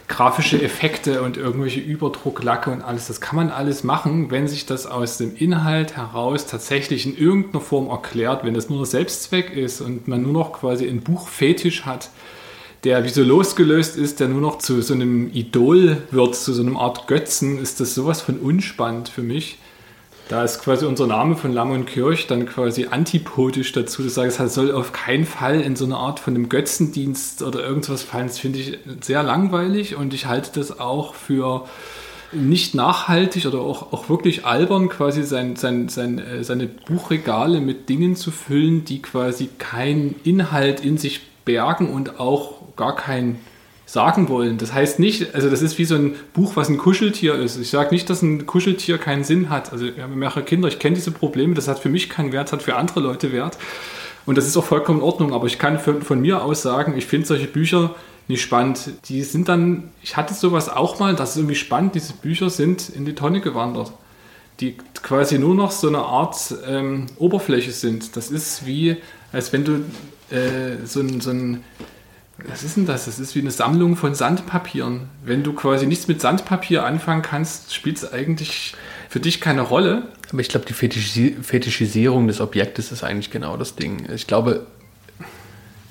grafische Effekte und irgendwelche Überdrucklacke und alles, das kann man alles machen, wenn sich das aus dem Inhalt heraus tatsächlich in irgendeiner Form erklärt, wenn das nur Selbstzweck ist und man nur noch quasi einen Buchfetisch hat, der wie so losgelöst ist, der nur noch zu so einem Idol wird, zu so einer Art Götzen, ist das sowas von unspannend für mich. Da ist quasi unser Name von Lamm und Kirch dann quasi antipodisch dazu. Das sage, es soll auf keinen Fall in so eine Art von einem Götzendienst oder irgendwas fallen. Das finde ich sehr langweilig und ich halte das auch für nicht nachhaltig oder auch, auch wirklich albern, quasi sein, sein, sein, äh, seine Buchregale mit Dingen zu füllen, die quasi keinen Inhalt in sich bergen und auch gar keinen sagen wollen. Das heißt nicht, also das ist wie so ein Buch, was ein Kuscheltier ist. Ich sage nicht, dass ein Kuscheltier keinen Sinn hat. Also wir haben mehrere Kinder, ich kenne diese Probleme, das hat für mich keinen Wert, hat für andere Leute Wert. Und das ist auch vollkommen in Ordnung, aber ich kann von, von mir aus sagen, ich finde solche Bücher nicht spannend. Die sind dann, ich hatte sowas auch mal, das ist irgendwie spannend, diese Bücher sind in die Tonne gewandert. Die quasi nur noch so eine Art ähm, Oberfläche sind. Das ist wie, als wenn du äh, so ein, so ein was ist denn das? Das ist wie eine Sammlung von Sandpapieren. Wenn du quasi nichts mit Sandpapier anfangen kannst, spielt es eigentlich für dich keine Rolle.
Aber ich glaube, die Fetischisi Fetischisierung des Objektes ist eigentlich genau das Ding. Ich glaube,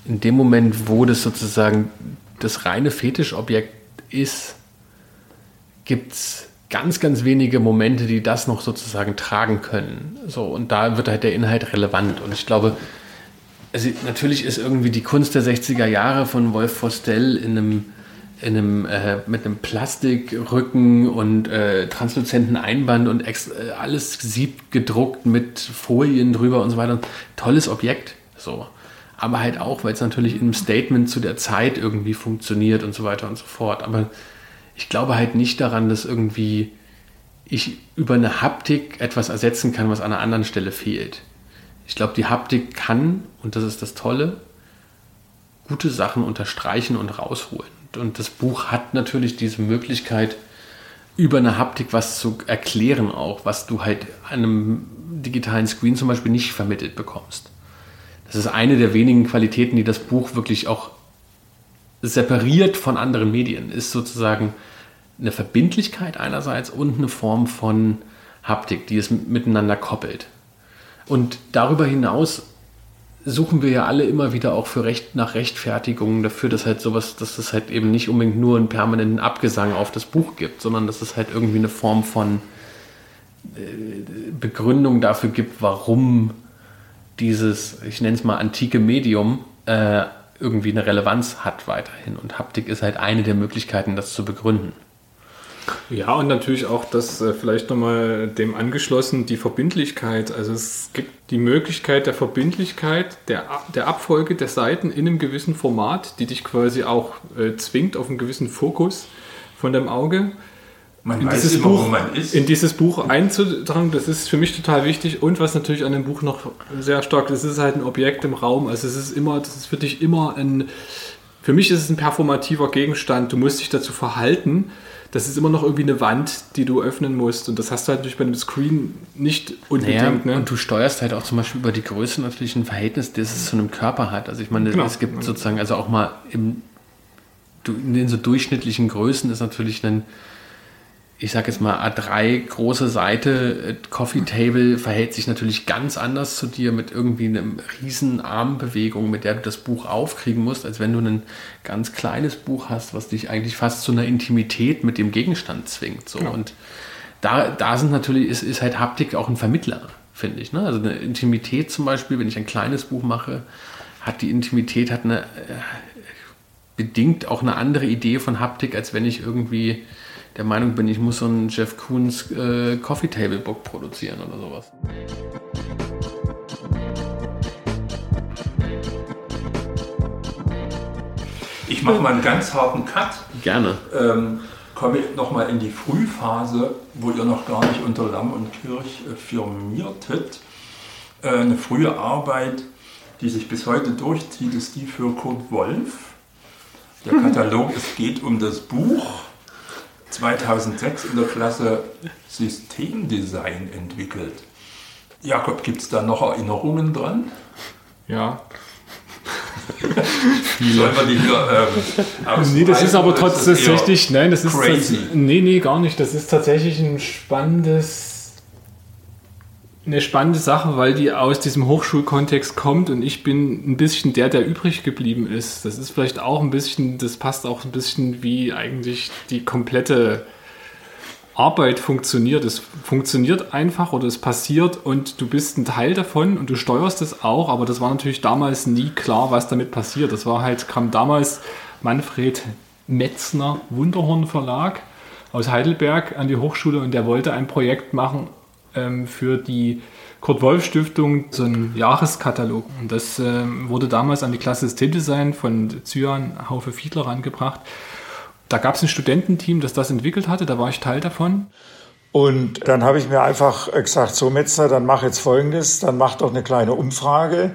in dem Moment, wo das sozusagen das reine Fetischobjekt ist, gibt es ganz, ganz wenige Momente, die das noch sozusagen tragen können. So, und da wird halt der Inhalt relevant. Und ich glaube, also natürlich ist irgendwie die Kunst der 60er Jahre von Wolf Vostell in einem, in einem äh, mit einem Plastikrücken und äh, transluzenten Einband und ex, äh, alles sieb gedruckt mit Folien drüber und so weiter. Tolles Objekt. So. Aber halt auch, weil es natürlich in einem Statement zu der Zeit irgendwie funktioniert und so weiter und so fort. Aber ich glaube halt nicht daran, dass irgendwie ich über eine Haptik etwas ersetzen kann, was an einer anderen Stelle fehlt. Ich glaube, die Haptik kann, und das ist das Tolle, gute Sachen unterstreichen und rausholen. Und das Buch hat natürlich diese Möglichkeit, über eine Haptik was zu erklären auch, was du halt einem digitalen Screen zum Beispiel nicht vermittelt bekommst. Das ist eine der wenigen Qualitäten, die das Buch wirklich auch separiert von anderen Medien, ist sozusagen eine Verbindlichkeit einerseits und eine Form von Haptik, die es miteinander koppelt. Und darüber hinaus suchen wir ja alle immer wieder auch für Recht nach Rechtfertigungen dafür, dass halt sowas, dass es halt eben nicht unbedingt nur einen permanenten Abgesang auf das Buch gibt, sondern dass es halt irgendwie eine Form von äh, Begründung dafür gibt, warum dieses, ich nenne es mal antike Medium, äh, irgendwie eine Relevanz hat weiterhin. Und Haptik ist halt eine der Möglichkeiten, das zu begründen.
Ja, und natürlich auch das äh, vielleicht nochmal dem angeschlossen, die Verbindlichkeit. Also es gibt die Möglichkeit der Verbindlichkeit, der, der Abfolge der Seiten in einem gewissen Format, die dich quasi auch äh, zwingt auf einen gewissen Fokus von dem Auge.
Man
in
weiß
dieses,
immer,
Buch,
wo man ist.
in dieses Buch einzutragen, das ist für mich total wichtig. Und was natürlich an dem Buch noch sehr stark ist, es ist halt ein Objekt im Raum. Also es ist immer, das ist für dich immer ein, für mich ist es ein performativer Gegenstand. Du musst dich dazu verhalten. Das ist immer noch irgendwie eine Wand, die du öffnen musst. Und das hast du halt natürlich bei einem Screen nicht unbedingt.
Naja,
ne?
Und du steuerst halt auch zum Beispiel über die Größe natürlich ein Verhältnis, das es zu einem Körper hat. Also ich meine,
Genau.
es gibt sozusagen, also auch mal im, in den so durchschnittlichen Größen ist natürlich ein, ich sag jetzt mal A3 große Seite, äh, Coffee Table verhält sich natürlich ganz anders zu dir mit irgendwie einem riesen Armbewegung, mit der du das Buch aufkriegen musst, als wenn du ein ganz kleines Buch hast, was dich eigentlich fast zu einer Intimität mit dem Gegenstand zwingt. So. Und da, da sind natürlich, ist, ist halt Haptik auch ein Vermittler, finde ich. Ne? Also eine Intimität zum Beispiel, wenn ich ein kleines Buch mache, hat die Intimität, hat eine, äh, bedingt auch eine andere Idee von Haptik, als wenn ich irgendwie der Meinung bin, ich muss so ein Jeff Koons äh, Coffee Table Book produzieren oder sowas.
Ich mache mal einen ganz harten Cut.
Gerne.
Ähm, komme nochmal in die Frühphase, wo ihr noch gar nicht unter Lamm und Kirch äh, firmiertet. Äh, eine frühe Arbeit, die sich bis heute durchzieht, ist die für Kurt Wolf. Der Katalog, es geht um das Buch. 2006 in der Klasse Systemdesign entwickelt. Jakob, gibt es da noch Erinnerungen dran?
ja.
Sollen wir die hier ähm,
Nee, das ist aber trotzdem tatsächlich, nein, das ist
crazy?
nee, nee, gar nicht. Das ist tatsächlich ein spannendes, eine spannende Sache, weil die aus diesem Hochschulkontext kommt und ich bin ein bisschen der, der übrig geblieben ist. Das ist vielleicht auch ein bisschen, das passt auch ein bisschen wie eigentlich die komplette Arbeit funktioniert. Es funktioniert einfach oder es passiert und du bist ein Teil davon und du steuerst es auch, aber das war natürlich damals nie klar, was damit passiert. Das war halt, kam damals Manfred Metzner Wunderhorn Verlag aus Heidelberg an die Hochschule und der wollte ein Projekt machen ähm, für die Kurt-Wolf-Stiftung, so einen Jahreskatalog. Und das ähm, wurde damals an die Klasse Systemdesign von Zyan Haufe Fiedler rangebracht. Da gab es ein Studententeam, das das entwickelt hatte, da war ich Teil davon.
Und dann habe ich mir einfach gesagt, so Metzner, dann mach jetzt Folgendes, dann mach doch eine kleine Umfrage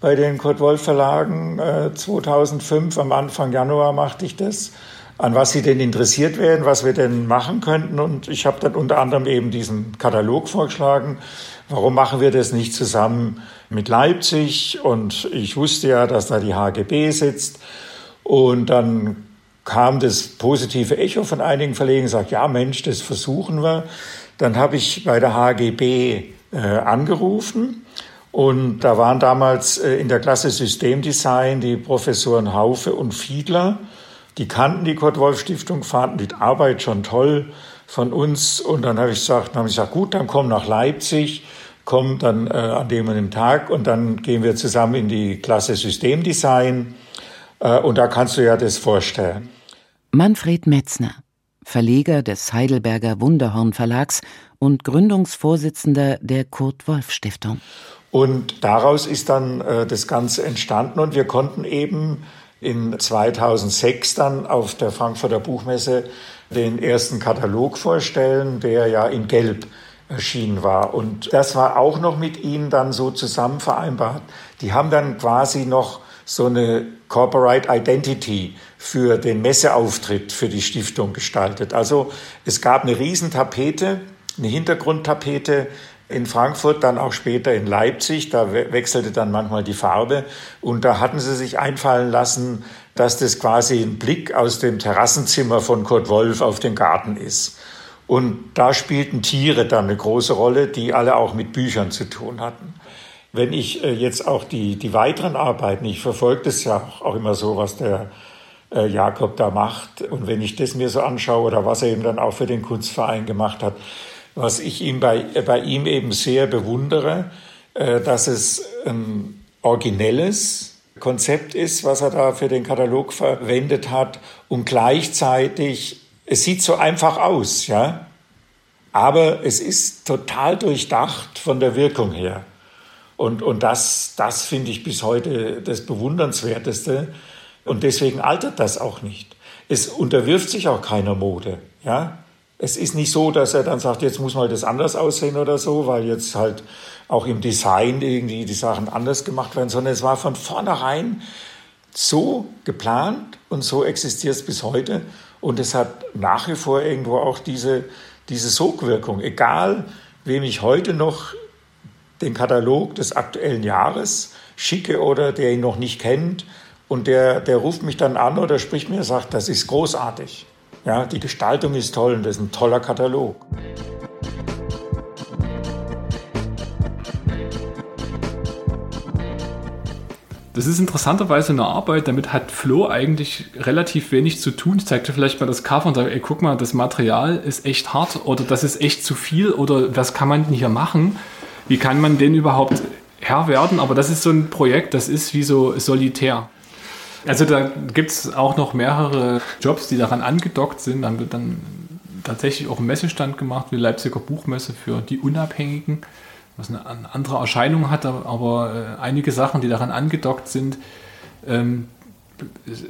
bei den Kurt Wolf Verlagen äh, 2005, am Anfang Januar machte ich das, an was sie denn interessiert wären, was wir denn machen könnten. Und ich habe dann unter anderem eben diesen Katalog vorgeschlagen. Warum machen wir das nicht zusammen mit Leipzig? Und ich wusste ja, dass da die HGB sitzt. Und dann kam das positive Echo von einigen Verlegen, sagt, ja Mensch, das versuchen wir. Dann habe ich bei der HGB äh, angerufen und da waren damals äh, in der Klasse Systemdesign die Professoren Haufe und Fiedler. Die kannten die Kurt-Wolf-Stiftung, fanden die Arbeit schon toll von uns. Und dann habe ich gesagt, dann habe ich gesagt, gut, dann komm nach Leipzig, komm dann äh, an dem und dem Tag und dann gehen wir zusammen in die Klasse Systemdesign. Äh, und da kannst du ja das vorstellen.
Manfred Metzner, Verleger des Heidelberger Wunderhorn Verlags und Gründungsvorsitzender der Kurt-Wolf-Stiftung.
Und daraus ist dann äh, das Ganze entstanden und wir konnten eben in 2006 dann auf der Frankfurter Buchmesse den ersten Katalog vorstellen, der ja in Gelb erschienen war. Und das war auch noch mit ihnen dann so zusammen vereinbart. Die haben dann quasi noch so eine Corporate Identity für den Messeauftritt für die Stiftung gestaltet. Also es gab eine Riesentapete, eine Hintergrundtapete in Frankfurt, dann auch später in Leipzig. Da we wechselte dann manchmal die Farbe. Und da hatten sie sich einfallen lassen, dass das quasi ein Blick aus dem Terrassenzimmer von Kurt Wolf auf den Garten ist. Und da spielten Tiere dann eine große Rolle, die alle auch mit Büchern zu tun hatten. Wenn ich äh, jetzt auch die, die weiteren Arbeiten, ich verfolge das ja auch, auch immer so, was der äh, Jakob da macht. Und wenn ich das mir so anschaue oder was er eben dann auch für den Kunstverein gemacht hat, was ich ihm bei, äh, bei ihm eben sehr bewundere, äh, dass es ein originelles, Konzept ist, was er da für den Katalog verwendet hat. Und gleichzeitig, es sieht so einfach aus, ja. Aber es ist total durchdacht von der Wirkung her. Und, und das, das finde ich bis heute das Bewundernswerteste. Und deswegen altert das auch nicht. Es unterwirft sich auch keiner Mode, ja. Es ist nicht so, dass er dann sagt, jetzt muss mal das anders aussehen oder so, weil jetzt halt auch im Design irgendwie die Sachen anders gemacht werden, sondern es war von vornherein so geplant und so existiert es bis heute. Und es hat nach wie vor irgendwo auch diese, diese Sogwirkung. Egal, wem ich heute noch den Katalog des aktuellen Jahres schicke oder der ihn noch nicht kennt und der, der ruft mich dann an oder spricht mir und sagt, das ist großartig. Ja, die Gestaltung ist toll und das ist ein toller Katalog.
Das ist interessanterweise eine Arbeit, damit hat Flo eigentlich relativ wenig zu tun. Ich zeigte vielleicht mal das Cover und sage, ey, guck mal, das Material ist echt hart oder das ist echt zu viel oder was kann man denn hier machen? Wie kann man denn überhaupt Herr werden? Aber das ist so ein Projekt, das ist wie so solitär. Also da gibt es auch noch mehrere Jobs, die daran angedockt sind. Dann wird dann tatsächlich auch ein Messestand gemacht, wie Leipziger Buchmesse für die Unabhängigen was eine, eine andere Erscheinung hat, aber äh, einige Sachen, die daran angedockt sind, ähm,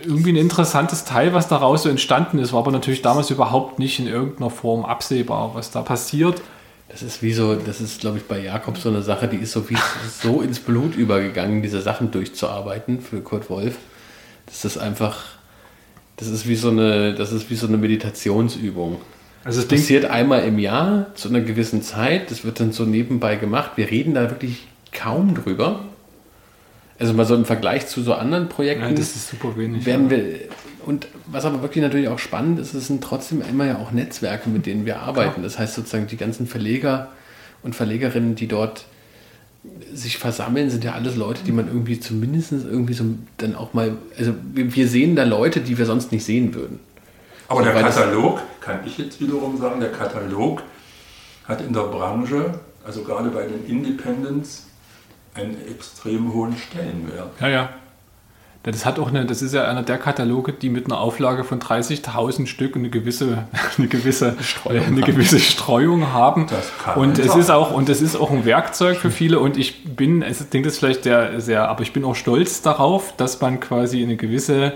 irgendwie ein interessantes Teil, was daraus so entstanden ist, war aber natürlich damals überhaupt nicht in irgendeiner Form absehbar, was da passiert.
Das ist wie so, das ist, glaube ich, bei Jakob so eine Sache, die ist so wie so ins Blut übergegangen, diese Sachen durchzuarbeiten für Kurt Wolf. Das ist einfach, das ist wie so eine, das ist wie so eine Meditationsübung. Also es passiert einmal im Jahr zu einer gewissen Zeit. Das wird dann so nebenbei gemacht. Wir reden da wirklich kaum drüber. Also mal so im Vergleich zu so anderen Projekten. Ja,
das ist super wenig.
Werden ja. wir, und was aber wirklich natürlich auch spannend ist, es sind trotzdem immer ja auch Netzwerke, mit denen wir arbeiten. Klar. Das heißt sozusagen die ganzen Verleger und Verlegerinnen, die dort sich versammeln, sind ja alles Leute, die man irgendwie zumindest irgendwie so dann auch mal, also wir sehen da Leute, die wir sonst nicht sehen würden.
Aber der Katalog, kann ich jetzt wiederum sagen, der Katalog hat in der Branche, also gerade bei den Independents, einen extrem hohen Stellenwert.
Ja, ja. Das, hat auch eine, das ist ja einer der Kataloge, die mit einer Auflage von 30.000 Stück eine gewisse, eine gewisse, Streuung, eine gewisse Streuung haben. und es ist auch und es ist auch ein Werkzeug für viele. Und ich bin, denke, das ist vielleicht sehr, sehr, aber ich bin auch stolz darauf, dass man quasi eine gewisse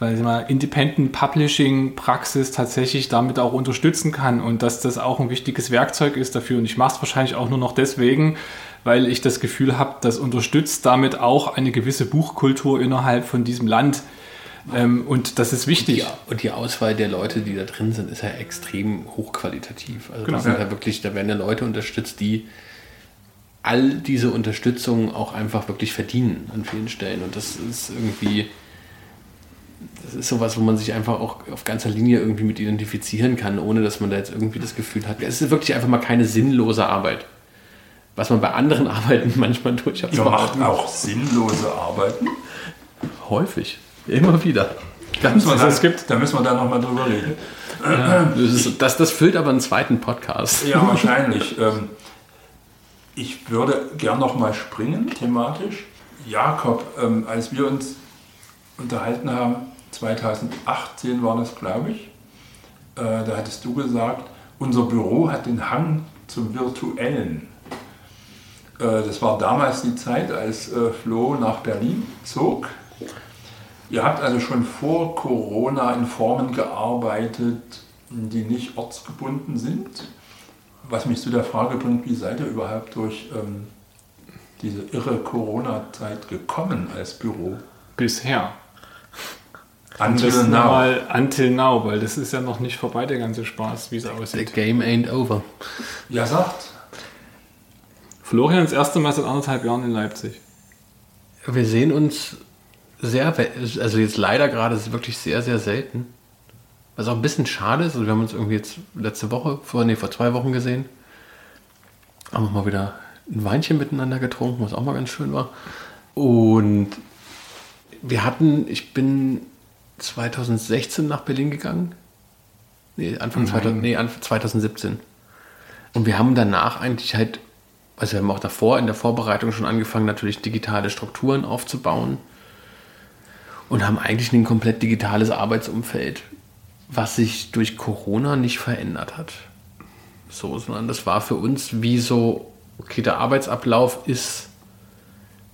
mal, Independent Publishing Praxis tatsächlich damit auch unterstützen kann und dass das auch ein wichtiges Werkzeug ist dafür. Und ich mache es wahrscheinlich auch nur noch deswegen, weil ich das Gefühl habe, das unterstützt damit auch eine gewisse Buchkultur innerhalb von diesem Land. Ähm, und das ist wichtig.
Und die, und die, Auswahl der Leute, die da drin sind, ist ja extrem hochqualitativ. Also genau. da sind ja wirklich, da werden ja Leute unterstützt, die all diese Unterstützung auch einfach wirklich verdienen an vielen Stellen. Und das ist irgendwie das ist sowas, wo man sich einfach auch auf ganzer Linie irgendwie mit identifizieren kann, ohne dass man da jetzt irgendwie das Gefühl hat, es ist wirklich einfach mal keine sinnlose Arbeit. Was man bei anderen Arbeiten manchmal durchaus
Ihr macht auch sinnlose Arbeiten?
Häufig. Immer wieder.
Ganz, da, es gibt. da müssen wir dann nochmal drüber reden.
Ja, das, das, das, füllt aber einen zweiten Podcast.
Ja, wahrscheinlich. Ähm, ich würde gern nochmal springen, thematisch. Jakob, ähm, als wir uns unterhalten haben, 2018 war das, glaube ich, äh, da hattest du gesagt, unser Büro hat den Hang zum Virtuellen. Äh, das war damals die Zeit, als äh, Flo nach Berlin zog. Ihr habt also schon vor Corona in Formen gearbeitet, die nicht ortsgebunden sind. Was mich zu der Frage bringt, wie seid ihr überhaupt durch ähm, diese irre Corona-Zeit gekommen als Büro?
Bisher. Until now. Mal until now, weil das ist ja noch nicht vorbei, der ganze Spaß, wie es aussieht.
The game ain't over.
Ja, sagt.
Florian das erste Mal seit anderthalb Jahren in Leipzig.
Wir sehen uns sehr, also jetzt leider gerade ist es wirklich sehr, sehr selten. Was auch ein bisschen schade ist, also wir haben uns irgendwie jetzt letzte Woche, vor, nee, vor zwei Wochen gesehen. Haben wir mal wieder ein Weinchen miteinander getrunken, was auch mal ganz schön war. Und wir hatten, ich bin 2016 nach Berlin gegangen. Nee, Anfang 2000, nee, 2017. Und wir haben danach eigentlich halt, also wir haben auch davor in der Vorbereitung schon angefangen, natürlich digitale Strukturen aufzubauen. und haben eigentlich ein komplett digitales Arbeitsumfeld, was sich durch Corona nicht verändert hat. So, sondern das war für uns wie so, okay, der Arbeitsablauf ist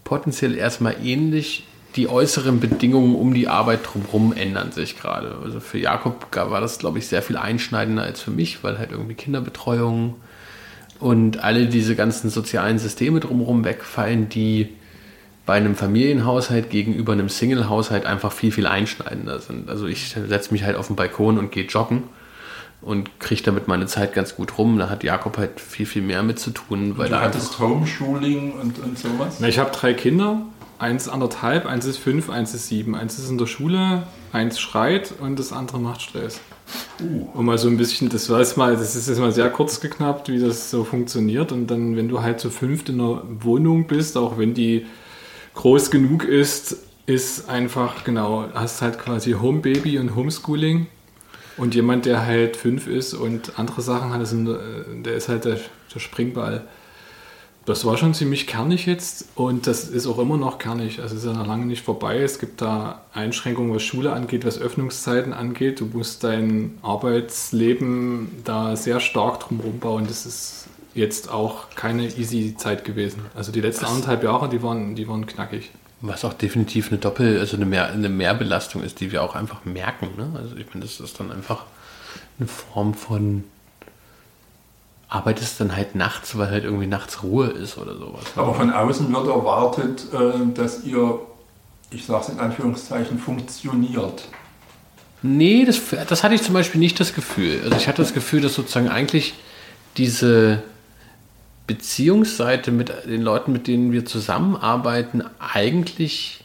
potenziell erstmal ähnlich. Die äußeren Bedingungen um die Arbeit drumherum ändern sich gerade. Also für Jakob war das, glaube ich, sehr viel einschneidender als für mich, weil halt irgendwie Kinderbetreuung und alle diese ganzen sozialen Systeme drumherum wegfallen, die bei einem Familienhaushalt gegenüber einem Single-Haushalt einfach viel, viel einschneidender sind. Also ich setze mich halt auf den Balkon und gehe joggen und kriege damit meine Zeit ganz gut rum. Da hat Jakob halt viel, viel mehr mit zu tun.
Weil du hattest Homeschooling und, und sowas?
Na, ich habe drei Kinder. Eins anderthalb, eins ist fünf, eins ist sieben. Eins ist in der Schule, eins schreit und das andere macht Stress. Uh. Und mal so ein bisschen, das weiß mal, das ist jetzt mal sehr kurz geknappt, wie das so funktioniert. Und dann, wenn du halt zu fünft in einer Wohnung bist, auch wenn die groß genug ist, ist einfach, genau, hast halt quasi Homebaby und Homeschooling. Und jemand, der halt fünf ist und andere Sachen hat, der ist halt der, der Springball. Das war schon ziemlich kernig jetzt und das ist auch immer noch kernig. Also es ist ja noch lange nicht vorbei. Es gibt da Einschränkungen, was Schule angeht, was Öffnungszeiten angeht. Du musst dein Arbeitsleben da sehr stark drumherum bauen. Das ist jetzt auch keine easy Zeit gewesen. Also die letzten was? anderthalb Jahre, die waren, die waren knackig.
Was auch definitiv eine Doppel-, also eine, Mehr, eine Mehrbelastung ist, die wir auch einfach merken. Ne? Also ich meine, das ist dann einfach eine Form von arbeitest dann halt nachts, weil halt irgendwie nachts Ruhe ist oder sowas.
Aber von außen wird erwartet, äh, dass ihr, ich sage es in Anführungszeichen, funktioniert.
Nee, das, das hatte ich zum Beispiel nicht das Gefühl. Also ich hatte das Gefühl, dass sozusagen eigentlich diese Beziehungsseite mit den Leuten, mit denen wir zusammenarbeiten, eigentlich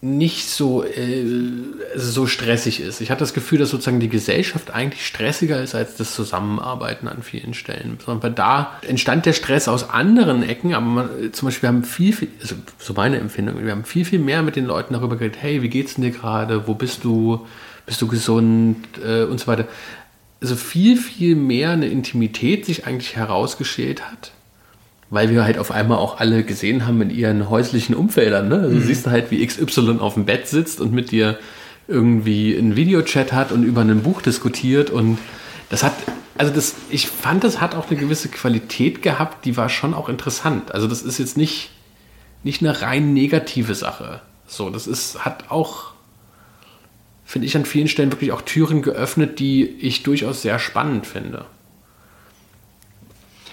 nicht so, äh, so stressig ist. Ich hatte das Gefühl, dass sozusagen die Gesellschaft eigentlich stressiger ist als das Zusammenarbeiten an vielen Stellen. Sondern da entstand der Stress aus anderen Ecken, aber man, zum Beispiel wir haben viel, viel, also so meine Empfindung, wir haben viel, viel mehr mit den Leuten darüber geredet, hey, wie geht's denn dir gerade, wo bist du, bist du gesund äh, und so weiter. Also viel, viel mehr eine Intimität sich eigentlich herausgeschält hat weil wir halt auf einmal auch alle gesehen haben in ihren häuslichen Umfeldern. Ne? Also mhm. du siehst halt, wie XY auf dem Bett sitzt und mit dir irgendwie einen Videochat hat und über ein Buch diskutiert und das hat, also das, ich fand, das hat auch eine gewisse Qualität gehabt, die war schon auch interessant. Also das ist jetzt nicht, nicht eine rein negative Sache. So, das ist, hat auch, finde ich, an vielen Stellen wirklich auch Türen geöffnet, die ich durchaus sehr spannend finde.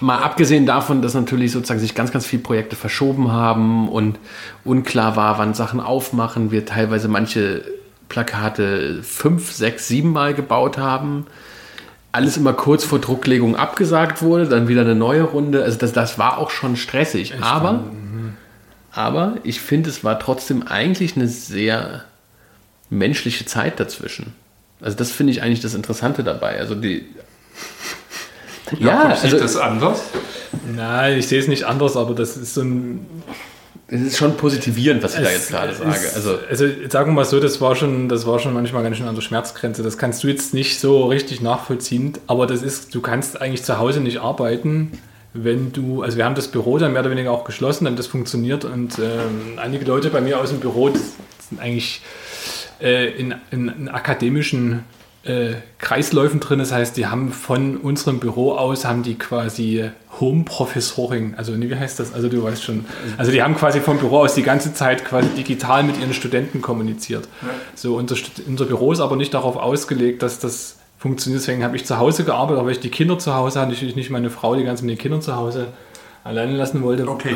Mal abgesehen davon, dass natürlich sozusagen sich ganz, ganz viele Projekte verschoben haben und unklar war, wann Sachen aufmachen, wir teilweise manche Plakate fünf, sechs, sieben Mal gebaut haben. Alles immer kurz vor Drucklegung abgesagt wurde, dann wieder eine neue Runde. Also das, das war auch schon stressig. Echt aber, mhm. aber ich finde, es war trotzdem eigentlich eine sehr menschliche Zeit dazwischen. Also das finde ich eigentlich das Interessante dabei. Also die
ja, ja also, das anders?
Nein, ich sehe es nicht anders, aber das ist so ein.
Es ist schon positivierend, was ich es, da jetzt gerade sage.
Also, also sagen wir mal so, das war schon, das war schon manchmal ganz schön an der Schmerzgrenze. Das kannst du jetzt nicht so richtig nachvollziehen, aber das ist, du kannst eigentlich zu Hause nicht arbeiten, wenn du, also wir haben das Büro dann mehr oder weniger auch geschlossen, dann das funktioniert und ähm, einige Leute bei mir aus dem Büro sind eigentlich äh, in, in, in akademischen äh, Kreisläufen drin. Das heißt, die haben von unserem Büro aus haben die quasi Home Professoring. Also wie heißt das? Also du weißt schon. Also die haben quasi vom Büro aus die ganze Zeit quasi digital mit ihren Studenten kommuniziert. Ja. So unser, unser Büro ist aber nicht darauf ausgelegt, dass das funktioniert. Deswegen habe ich zu Hause gearbeitet, aber ich die Kinder zu Hause hatte, natürlich nicht meine Frau die ganze mit den Kindern zu Hause alleine lassen wollte.
Okay.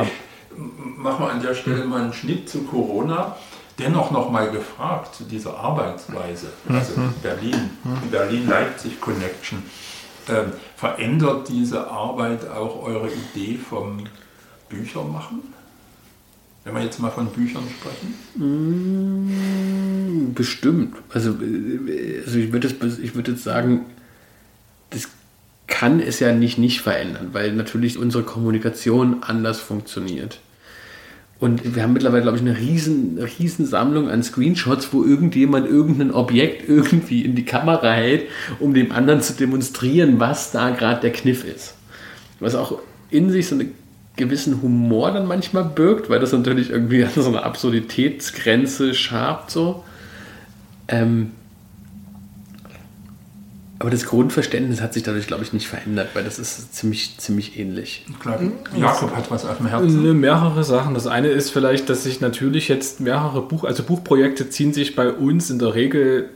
Machen wir an der Stelle mal einen Schnitt zu Corona dennoch noch mal gefragt zu dieser Arbeitsweise, also mhm. Berlin, Berlin-Leipzig-Connection. Ähm, verändert diese Arbeit auch eure Idee vom Büchermachen? Wenn wir jetzt mal von Büchern sprechen?
Mm, bestimmt. Also, äh, also ich würde jetzt, würd jetzt sagen, das kann es ja nicht nicht verändern, weil natürlich unsere Kommunikation anders funktioniert. Und wir haben mittlerweile, glaube ich, eine riesen, riesen Sammlung an Screenshots, wo irgendjemand irgendein Objekt irgendwie in die Kamera hält, um dem anderen zu demonstrieren, was da gerade der Kniff ist. Was auch in sich so eine gewissen Humor dann manchmal birgt, weil das natürlich irgendwie an so eine Absurditätsgrenze schabt so. Ähm, aber das Grundverständnis hat sich dadurch, glaube ich, nicht verändert, weil das ist ziemlich, ziemlich ähnlich.
Klar, Jakob hat was auf dem Herzen.
Mehrere Sachen. Das eine ist vielleicht, dass sich natürlich jetzt mehrere Buch, also Buchprojekte ziehen sich bei uns in der Regel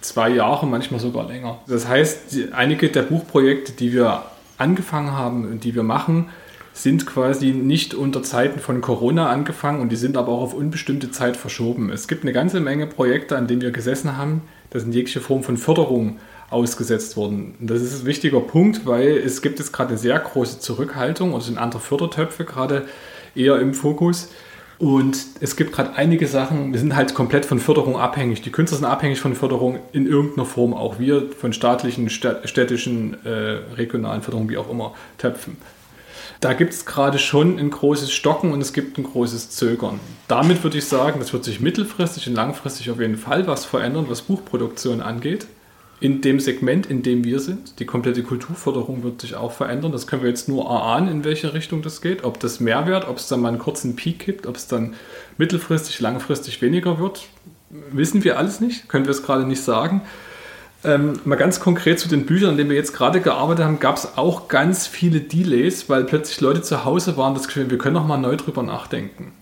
zwei Jahre, manchmal sogar länger. Das heißt, einige der Buchprojekte, die wir angefangen haben und die wir machen, sind quasi nicht unter Zeiten von Corona angefangen und die sind aber auch auf unbestimmte Zeit verschoben. Es gibt eine ganze Menge Projekte, an denen wir gesessen haben. Das sind jegliche Form von Förderung ausgesetzt wurden. Das ist ein wichtiger Punkt, weil es gibt jetzt gerade eine sehr große Zurückhaltung und es sind andere Fördertöpfe gerade eher im Fokus. Und es gibt gerade einige Sachen, wir sind halt komplett von Förderung abhängig. Die Künstler sind abhängig von Förderung in irgendeiner Form, auch wir von staatlichen, städtischen, äh, regionalen Förderungen, wie auch immer, Töpfen. Da gibt es gerade schon ein großes Stocken und es gibt ein großes Zögern. Damit würde ich sagen, das wird sich mittelfristig und langfristig auf jeden Fall was verändern, was Buchproduktion angeht in dem Segment, in dem wir sind. Die komplette Kulturförderung wird sich auch verändern. Das können wir jetzt nur erahnen, in welche Richtung das geht. Ob das mehr wird, ob es dann mal einen kurzen Peak gibt, ob es dann mittelfristig, langfristig weniger wird, wissen wir alles nicht. Können wir es gerade nicht sagen. Ähm, mal ganz konkret zu den Büchern, an denen wir jetzt gerade gearbeitet haben, gab es auch ganz viele Delays, weil plötzlich Leute zu Hause waren, das Gefühl, wir können noch mal neu drüber nachdenken.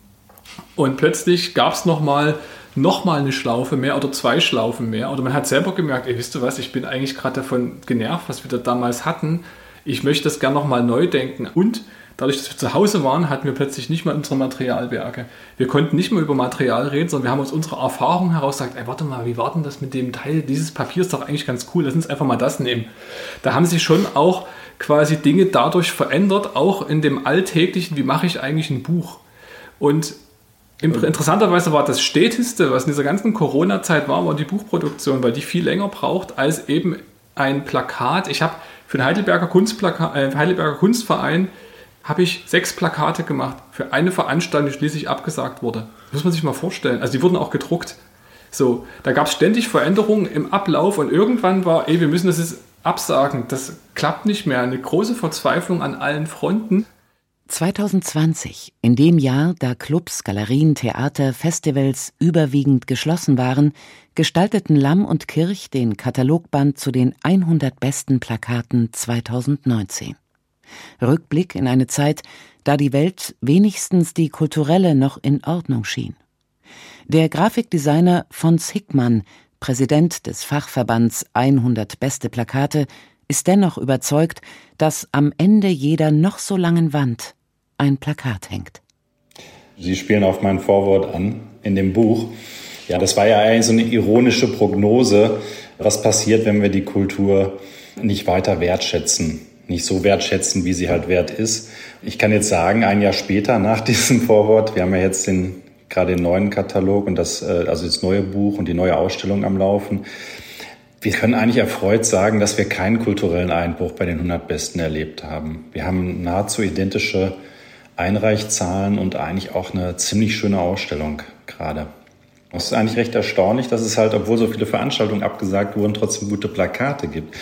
Und plötzlich gab es noch mal nochmal eine Schlaufe mehr oder zwei Schlaufen mehr. Oder man hat selber gemerkt, ey, wisst ihr was, ich bin eigentlich gerade davon genervt, was wir da damals hatten. Ich möchte das gerne nochmal neu denken. Und dadurch, dass wir zu Hause waren, hatten wir plötzlich nicht mal unsere Materialwerke. Wir konnten nicht mehr über Material reden, sondern wir haben aus unserer Erfahrung heraus gesagt, ey, warte mal, wie war denn das mit dem Teil? Dieses Papier ist doch eigentlich ganz cool, lass uns einfach mal das nehmen. Da haben sich schon auch quasi Dinge dadurch verändert, auch in dem Alltäglichen, wie mache ich eigentlich ein Buch? Und Interessanterweise war das Stäteste, was in dieser ganzen Corona-Zeit war, war die Buchproduktion, weil die viel länger braucht als eben ein Plakat. Ich habe für den Heidelberger, Kunstplaka äh, Heidelberger Kunstverein habe ich sechs Plakate gemacht für eine Veranstaltung, die schließlich abgesagt wurde. Das muss man sich mal vorstellen. Also die wurden auch gedruckt. So, da gab es ständig Veränderungen im Ablauf und irgendwann war, ey, wir müssen das jetzt absagen. Das klappt nicht mehr. Eine große Verzweiflung an allen Fronten.
2020, in dem Jahr, da Clubs, Galerien, Theater, Festivals überwiegend geschlossen waren, gestalteten Lamm und Kirch den Katalogband zu den 100 besten Plakaten 2019. Rückblick in eine Zeit, da die Welt wenigstens die kulturelle noch in Ordnung schien. Der Grafikdesigner Fons Hickmann, Präsident des Fachverbands 100 beste Plakate, ist dennoch überzeugt, dass am Ende jeder noch so langen Wand ein Plakat hängt.
Sie spielen auf mein Vorwort an in dem Buch. Ja, das war ja eigentlich so eine ironische Prognose, was passiert, wenn wir die Kultur nicht weiter wertschätzen, nicht so wertschätzen, wie sie halt wert ist. Ich kann jetzt sagen, ein Jahr später nach diesem Vorwort, wir haben ja jetzt den, gerade den neuen Katalog und das, äh, also das neue Buch und die neue Ausstellung am Laufen. Wir können eigentlich erfreut sagen, dass wir keinen kulturellen Einbruch bei den 100 Besten erlebt haben. Wir haben nahezu identische Einreichzahlen und eigentlich auch eine ziemlich schöne Ausstellung gerade. Es ist eigentlich recht erstaunlich, dass es halt, obwohl so viele Veranstaltungen abgesagt wurden, trotzdem gute Plakate gibt.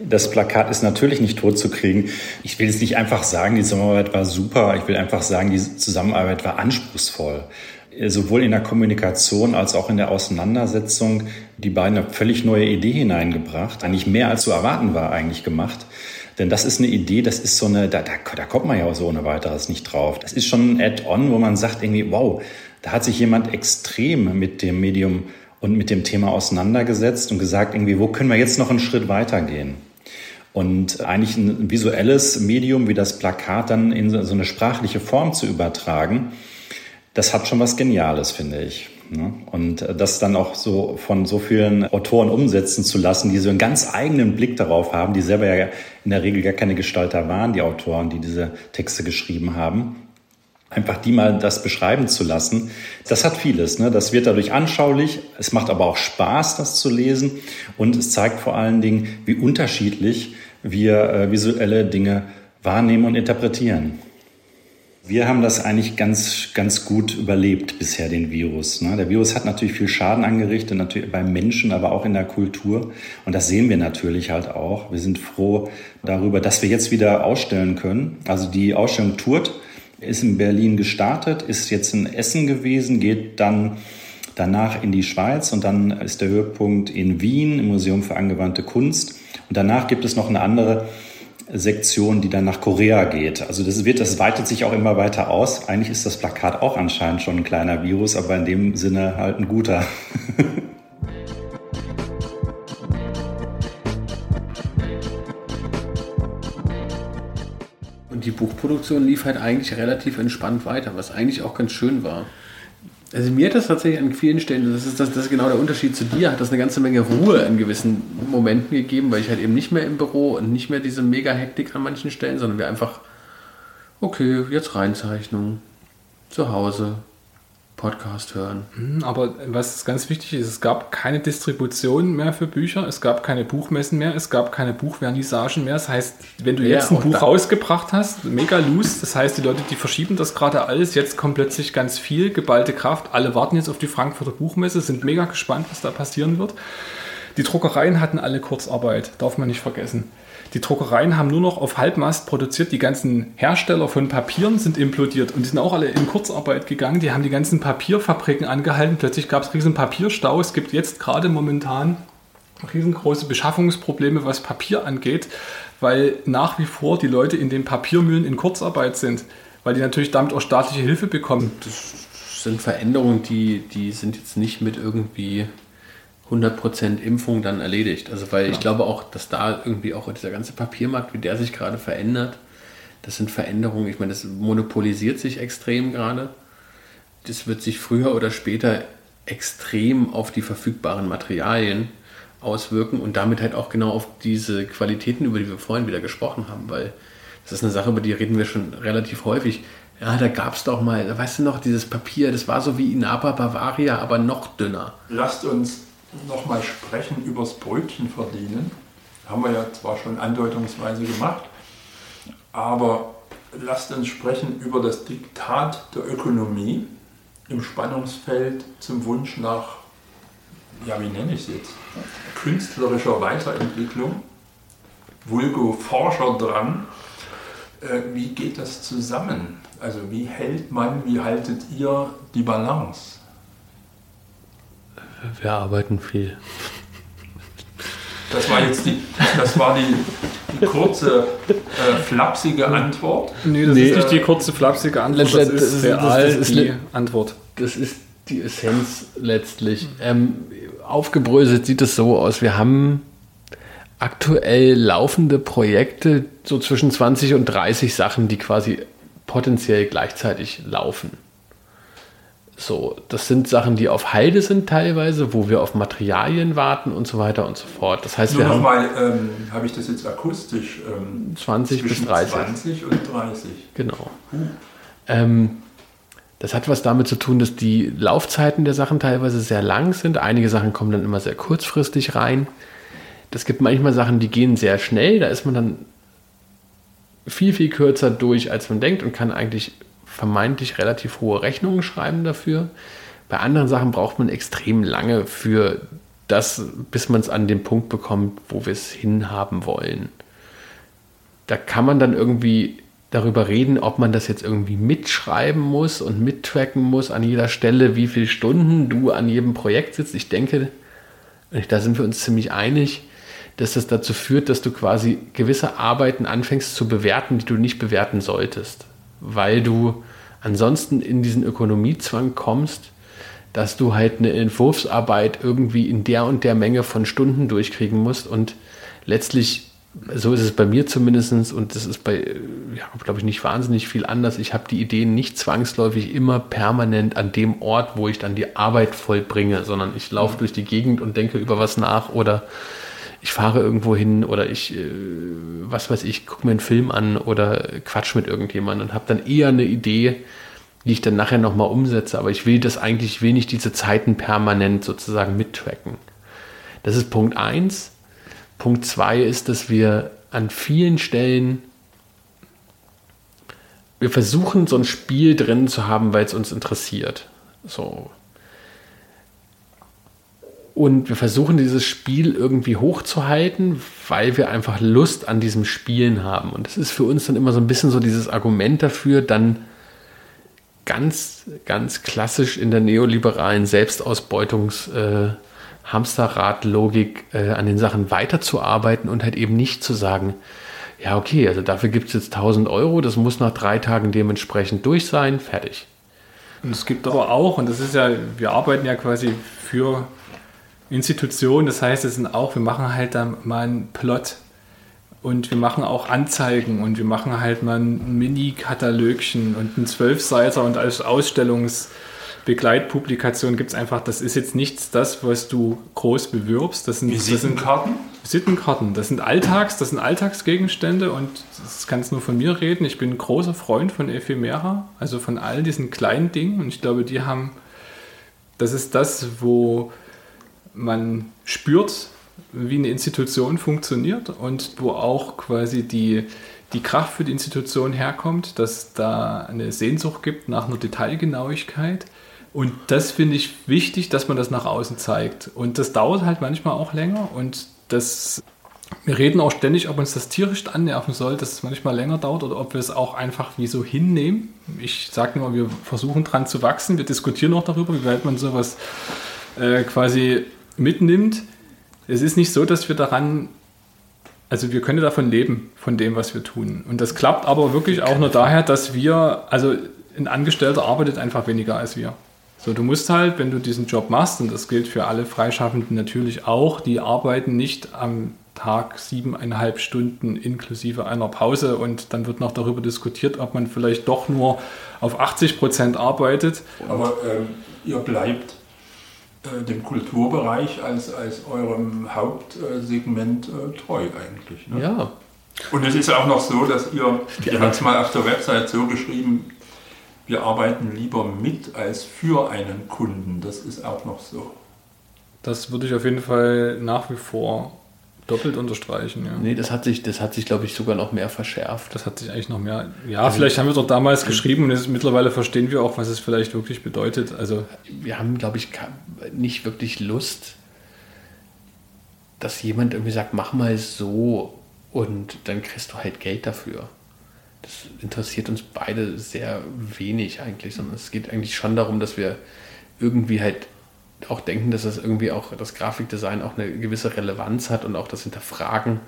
Das Plakat ist natürlich nicht tot zu kriegen. Ich will jetzt nicht einfach sagen, die Zusammenarbeit war super. Ich will einfach sagen, die Zusammenarbeit war anspruchsvoll sowohl in der Kommunikation als auch in der Auseinandersetzung die beiden eine völlig neue Idee hineingebracht. Eigentlich mehr als zu erwarten war eigentlich gemacht. Denn das ist eine Idee, das ist so eine, da, da, da kommt man ja auch so ohne weiteres nicht drauf. Das ist schon ein Add-on, wo man sagt irgendwie, wow, da hat sich jemand extrem mit dem Medium und mit dem Thema auseinandergesetzt und gesagt irgendwie, wo können wir jetzt noch einen Schritt weitergehen? Und eigentlich ein visuelles Medium wie das Plakat dann in so eine sprachliche Form zu übertragen, das hat schon was Geniales, finde ich. Ne? Und äh, das dann auch so von so vielen Autoren umsetzen zu lassen, die so einen ganz eigenen Blick darauf haben, die selber ja in der Regel gar keine Gestalter waren, die Autoren, die diese Texte geschrieben haben. Einfach die mal das beschreiben zu lassen, das hat vieles. Ne? Das wird dadurch anschaulich, es macht aber auch Spaß, das zu lesen und es zeigt vor allen Dingen, wie unterschiedlich wir äh, visuelle Dinge wahrnehmen und interpretieren. Wir haben das eigentlich ganz, ganz gut überlebt bisher, den Virus. Ne? Der Virus hat natürlich viel Schaden angerichtet, natürlich beim Menschen, aber auch in der Kultur. Und das sehen wir natürlich halt auch. Wir sind froh darüber, dass wir jetzt wieder ausstellen können. Also die Ausstellung tourt, ist in Berlin gestartet, ist jetzt in Essen gewesen, geht dann danach in die Schweiz und dann ist der Höhepunkt in Wien im Museum für angewandte Kunst. Und danach gibt es noch eine andere Sektion, die dann nach Korea geht. Also das wird, das weitet sich auch immer weiter aus. Eigentlich ist das Plakat auch anscheinend schon ein kleiner Virus, aber in dem Sinne halt ein guter.
Und die Buchproduktion lief halt eigentlich relativ entspannt weiter, was eigentlich auch ganz schön war. Also mir hat das tatsächlich an vielen Stellen, das ist, das, das ist genau der Unterschied zu dir, hat das eine ganze Menge Ruhe in gewissen Momenten gegeben, weil ich halt eben nicht mehr im Büro und nicht mehr diese Mega-Hektik an manchen Stellen, sondern wir einfach, okay, jetzt Reinzeichnung, zu Hause, Podcast hören.
Mhm, aber was ganz wichtig ist, es gab keine Distribution mehr für Bücher, es gab keine Buchmessen mehr, es gab keine Buchvernissagen mehr. Das heißt, wenn du jetzt ja, ein Buch rausgebracht hast, mega loose, das heißt, die Leute, die verschieben das gerade alles, jetzt kommt plötzlich ganz viel, geballte Kraft. Alle warten jetzt auf die Frankfurter Buchmesse, sind mega gespannt, was da passieren wird. Die Druckereien hatten alle Kurzarbeit, darf man nicht vergessen. Die Druckereien haben nur noch auf Halbmast produziert. Die ganzen Hersteller von Papieren sind implodiert und die sind auch alle in Kurzarbeit gegangen. Die haben die ganzen Papierfabriken angehalten. Plötzlich gab es riesen Papierstau. Es gibt jetzt gerade momentan riesengroße Beschaffungsprobleme, was Papier angeht, weil nach wie vor die Leute in den Papiermühlen in Kurzarbeit sind, weil die natürlich damit auch staatliche Hilfe bekommen.
Das sind Veränderungen, die, die sind jetzt nicht mit irgendwie 100% Impfung dann erledigt. Also weil genau. ich glaube auch, dass da irgendwie auch dieser ganze Papiermarkt, wie der sich gerade verändert, das sind Veränderungen, ich meine, das monopolisiert sich extrem gerade. Das wird sich früher oder später extrem auf die verfügbaren Materialien auswirken und damit halt auch genau auf diese Qualitäten, über die wir vorhin wieder gesprochen haben, weil das ist eine Sache, über die reden wir schon relativ häufig. Ja, da gab es doch mal, weißt du noch, dieses Papier, das war so wie Inapa Bavaria, aber noch dünner.
Lasst uns nochmal sprechen über das Brötchen verdienen. Haben wir ja zwar schon andeutungsweise gemacht, aber lasst uns sprechen über das Diktat der Ökonomie im Spannungsfeld zum Wunsch nach, ja, wie nenne ich es jetzt, künstlerischer Weiterentwicklung, vulgo Forscher dran. Äh, wie geht das zusammen? Also wie hält man, wie haltet ihr die Balance?
Wir arbeiten viel.
Das war jetzt die, das war die, die kurze, äh, flapsige Antwort.
Nee, das nee, ist nicht die kurze, flapsige Antwort, das, das ist real das, das ist die Antwort.
Das ist die Essenz letztlich. Ähm, aufgebröselt sieht es so aus, wir haben aktuell laufende Projekte, so zwischen 20 und 30 Sachen, die quasi potenziell gleichzeitig laufen. So, das sind Sachen, die auf Halde sind teilweise, wo wir auf Materialien warten und so weiter und so fort. Das heißt,
Nur
wir
haben mal, ähm, habe ich das jetzt akustisch? Ähm,
20 bis 30.
20 und 30.
Genau. Uh. Ähm, das hat was damit zu tun, dass die Laufzeiten der Sachen teilweise sehr lang sind. Einige Sachen kommen dann immer sehr kurzfristig rein. Das gibt manchmal Sachen, die gehen sehr schnell. Da ist man dann viel, viel kürzer durch, als man denkt und kann eigentlich vermeintlich relativ hohe Rechnungen schreiben dafür. Bei anderen Sachen braucht man extrem lange für das, bis man es an den Punkt bekommt, wo wir es hinhaben wollen. Da kann man dann irgendwie darüber reden, ob man das jetzt irgendwie mitschreiben muss und mittracken muss an jeder Stelle, wie viele Stunden du an jedem Projekt sitzt. Ich denke, da sind wir uns ziemlich einig, dass das dazu führt, dass du quasi gewisse Arbeiten anfängst zu bewerten, die du nicht bewerten solltest weil du ansonsten in diesen Ökonomiezwang kommst, dass du halt eine Entwurfsarbeit irgendwie in der und der Menge von Stunden durchkriegen musst und letztlich, so ist es bei mir zumindest und das ist bei, ja, glaube ich, nicht wahnsinnig viel anders. Ich habe die Ideen nicht zwangsläufig immer permanent an dem Ort, wo ich dann die Arbeit vollbringe, sondern ich laufe mhm. durch die Gegend und denke über was nach oder ich fahre irgendwo hin oder ich, äh, was weiß ich, gucke mir einen Film an oder quatsch mit irgendjemandem und habe dann eher eine Idee, die ich dann nachher nochmal umsetze. Aber ich will das eigentlich, ich will nicht diese Zeiten permanent sozusagen mittracken. Das ist Punkt 1. Punkt 2 ist, dass wir an vielen Stellen wir versuchen so ein Spiel drin zu haben, weil es uns interessiert. So. Und wir versuchen dieses Spiel irgendwie hochzuhalten, weil wir einfach Lust an diesem Spielen haben. Und das ist für uns dann immer so ein bisschen so dieses Argument dafür, dann ganz, ganz klassisch in der neoliberalen Selbstausbeutungs- äh, äh, an den Sachen weiterzuarbeiten und halt eben nicht zu sagen, ja, okay, also dafür gibt es jetzt 1000 Euro, das muss nach drei Tagen dementsprechend durch sein, fertig.
Und es gibt aber auch, und das ist ja, wir arbeiten ja quasi für Institutionen, das heißt, es sind auch, wir machen halt dann mal einen Plot und wir machen auch Anzeigen und wir machen halt mal ein Mini-Katalogchen und einen Zwölfseiter und als Ausstellungs- Begleitpublikation gibt es einfach, das ist jetzt nichts das, was du groß bewirbst. Das sind
Visitenkarten?
Visitenkarten. Das sind Alltags, das sind Alltagsgegenstände und das kannst nur von mir reden. Ich bin ein großer Freund von Ephemera, also von all diesen kleinen Dingen und ich glaube, die haben, das ist das, wo man spürt, wie eine Institution funktioniert und wo auch quasi die, die Kraft für die Institution herkommt, dass da eine Sehnsucht gibt nach einer Detailgenauigkeit und das finde ich wichtig, dass man das nach außen zeigt. Und das dauert halt manchmal auch länger und das wir reden auch ständig, ob uns das tierisch annerven soll, dass es manchmal länger dauert oder ob wir es auch einfach wie so hinnehmen. Ich sage nur, wir versuchen dran zu wachsen. Wir diskutieren auch darüber, wie weit man sowas äh, quasi mitnimmt. Es ist nicht so, dass wir daran, also wir können davon leben, von dem, was wir tun. Und das klappt aber wirklich auch nur daher, dass wir, also ein Angestellter arbeitet einfach weniger als wir. So, du musst halt, wenn du diesen Job machst, und das gilt für alle Freischaffenden natürlich auch, die arbeiten nicht am Tag siebeneinhalb Stunden inklusive einer Pause und dann wird noch darüber diskutiert, ob man vielleicht doch nur auf 80 Prozent arbeitet.
Aber ähm, ihr bleibt dem Kulturbereich als, als eurem Hauptsegment äh, treu eigentlich.
Ne? Ja.
Und es ist auch noch so, dass ihr, ihr habt es mal auf der Website so geschrieben, wir arbeiten lieber mit als für einen Kunden. Das ist auch noch so.
Das würde ich auf jeden Fall nach wie vor doppelt unterstreichen. Ja.
Nee, das hat sich, das hat sich, glaube ich, sogar noch mehr verschärft.
Das hat sich eigentlich noch mehr. Ja, also, vielleicht haben wir doch damals geschrieben und jetzt, mittlerweile verstehen wir auch, was es vielleicht wirklich bedeutet. Also
wir haben, glaube ich, nicht wirklich Lust, dass jemand irgendwie sagt, mach mal so und dann kriegst du halt Geld dafür das interessiert uns beide sehr wenig eigentlich, sondern es geht eigentlich schon darum, dass wir irgendwie halt auch denken, dass das irgendwie auch das Grafikdesign auch eine gewisse Relevanz hat und auch das Hinterfragen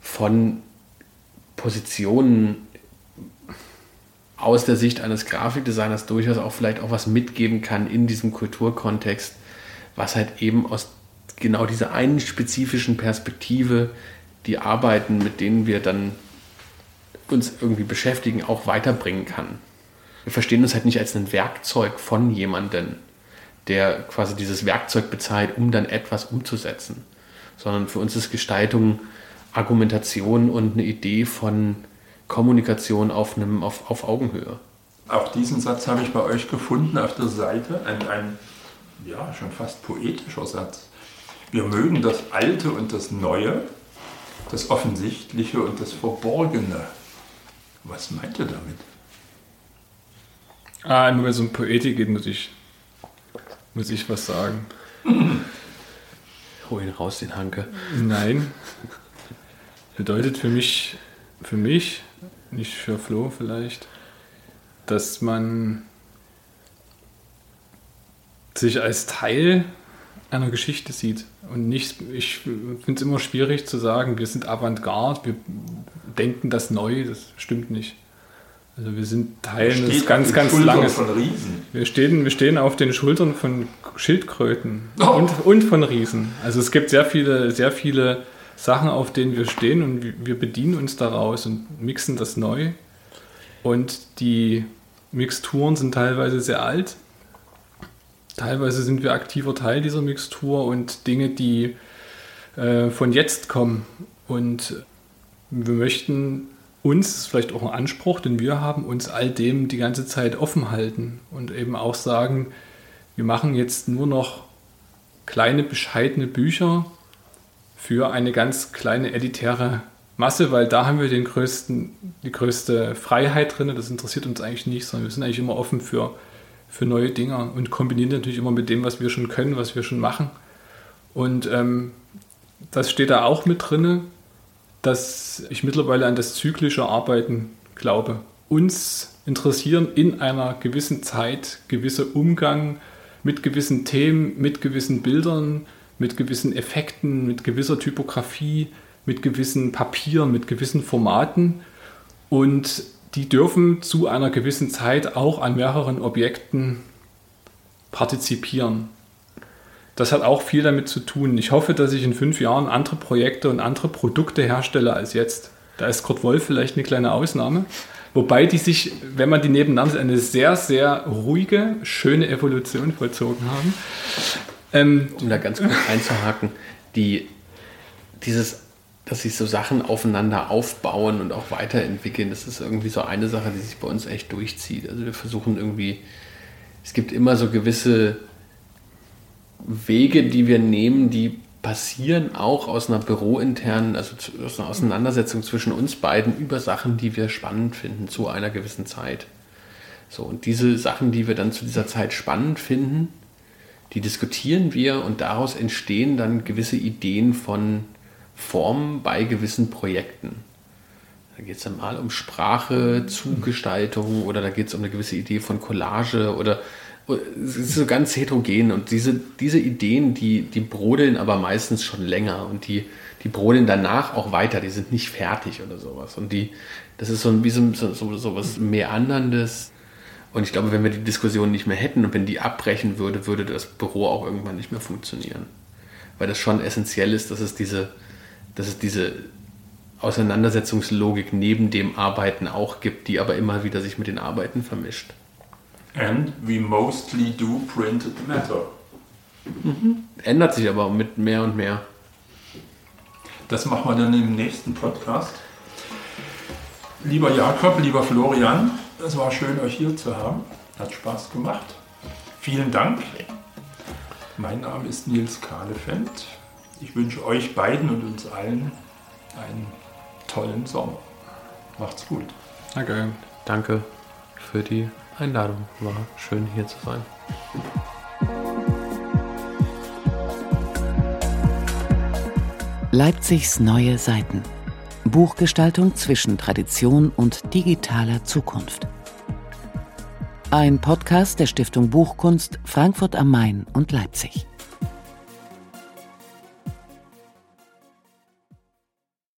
von Positionen aus der Sicht eines Grafikdesigners durchaus auch vielleicht auch was mitgeben kann in diesem Kulturkontext, was halt eben aus genau dieser einen spezifischen Perspektive die Arbeiten, mit denen wir dann uns irgendwie beschäftigen, auch weiterbringen kann. Wir verstehen uns halt nicht als ein Werkzeug von jemandem, der quasi dieses Werkzeug bezahlt, um dann etwas umzusetzen, sondern für uns ist Gestaltung Argumentation und eine Idee von Kommunikation auf, einem, auf, auf Augenhöhe.
Auch diesen Satz habe ich bei euch gefunden auf der Seite, ein, ein ja, schon fast poetischer Satz. Wir mögen das Alte und das Neue, das Offensichtliche und das Verborgene. Was meint er damit?
Ah, nur es um Poetik geht, muss ich, muss ich was sagen.
Hol ihn raus, den Hanke.
Nein. Bedeutet für mich, für mich, nicht für Flo vielleicht, dass man sich als Teil einer Geschichte sieht. Und nicht, ich finde es immer schwierig zu sagen, wir sind Avantgarde, wir denken das neu, das stimmt nicht. Also wir sind Teil eines ganz, ganz langes.
Von Riesen.
Wir stehen, wir stehen auf den Schultern von Schildkröten oh. und, und von Riesen. Also es gibt sehr viele, sehr viele Sachen, auf denen wir stehen und wir bedienen uns daraus und mixen das neu. Und die Mixturen sind teilweise sehr alt. Teilweise sind wir aktiver Teil dieser Mixtur und Dinge, die äh, von jetzt kommen. Und wir möchten uns, das ist vielleicht auch ein Anspruch, den wir haben, uns all dem die ganze Zeit offen halten und eben auch sagen, wir machen jetzt nur noch kleine, bescheidene Bücher für eine ganz kleine editäre Masse, weil da haben wir den größten, die größte Freiheit drin. Das interessiert uns eigentlich nicht, sondern wir sind eigentlich immer offen für, für neue Dinge und kombinieren natürlich immer mit dem, was wir schon können, was wir schon machen. Und ähm, das steht da auch mit drin, dass ich mittlerweile an das zyklische Arbeiten glaube. Uns interessieren in einer gewissen Zeit gewisse Umgang mit gewissen Themen, mit gewissen Bildern, mit gewissen Effekten, mit gewisser Typografie, mit gewissen Papieren, mit gewissen Formaten. Und die dürfen zu einer gewissen Zeit auch an mehreren Objekten partizipieren. Das hat auch viel damit zu tun. Ich hoffe, dass ich in fünf Jahren andere Projekte und andere Produkte herstelle als jetzt. Da ist Kurt Wolf vielleicht eine kleine Ausnahme. Wobei die sich, wenn man die nebeneinander sieht, eine sehr, sehr ruhige, schöne Evolution vollzogen haben.
Ähm, um da ganz kurz einzuhaken, die, dieses, dass sich so Sachen aufeinander aufbauen und auch weiterentwickeln, das ist irgendwie so eine Sache, die sich bei uns echt durchzieht. Also wir versuchen irgendwie, es gibt immer so gewisse Wege, die wir nehmen, die passieren auch aus einer bürointernen, also aus einer Auseinandersetzung zwischen uns beiden über Sachen, die wir spannend finden zu einer gewissen Zeit. So, und diese Sachen, die wir dann zu dieser Zeit spannend finden, die diskutieren wir und daraus entstehen dann gewisse Ideen von Formen bei gewissen Projekten. Da geht es dann mal um Sprache, Zugestaltung oder da geht es um eine gewisse Idee von Collage oder es ist so ganz heterogen und diese, diese Ideen, die, die brodeln aber meistens schon länger und die, die brodeln danach auch weiter, die sind nicht fertig oder sowas. Und die, das ist so, wie so, so, so was Meanderndes. Und ich glaube, wenn wir die Diskussion nicht mehr hätten und wenn die abbrechen würde, würde das Büro auch irgendwann nicht mehr funktionieren. Weil das schon essentiell ist, dass es diese, dass es diese Auseinandersetzungslogik neben dem Arbeiten auch gibt, die aber immer wieder sich mit den Arbeiten vermischt.
And we mostly do printed matter.
Mhm. Ändert sich aber mit mehr und mehr.
Das machen wir dann im nächsten Podcast. Lieber Jakob, lieber Florian, es war schön, euch hier zu haben. Hat Spaß gemacht. Vielen Dank. Mein Name ist Nils Kahlefeld. Ich wünsche euch beiden und uns allen einen tollen Sommer. Macht's gut.
Danke. Danke für die Einladung. War schön hier zu sein.
Leipzigs neue Seiten. Buchgestaltung zwischen Tradition und digitaler Zukunft. Ein Podcast der Stiftung Buchkunst Frankfurt am Main und Leipzig.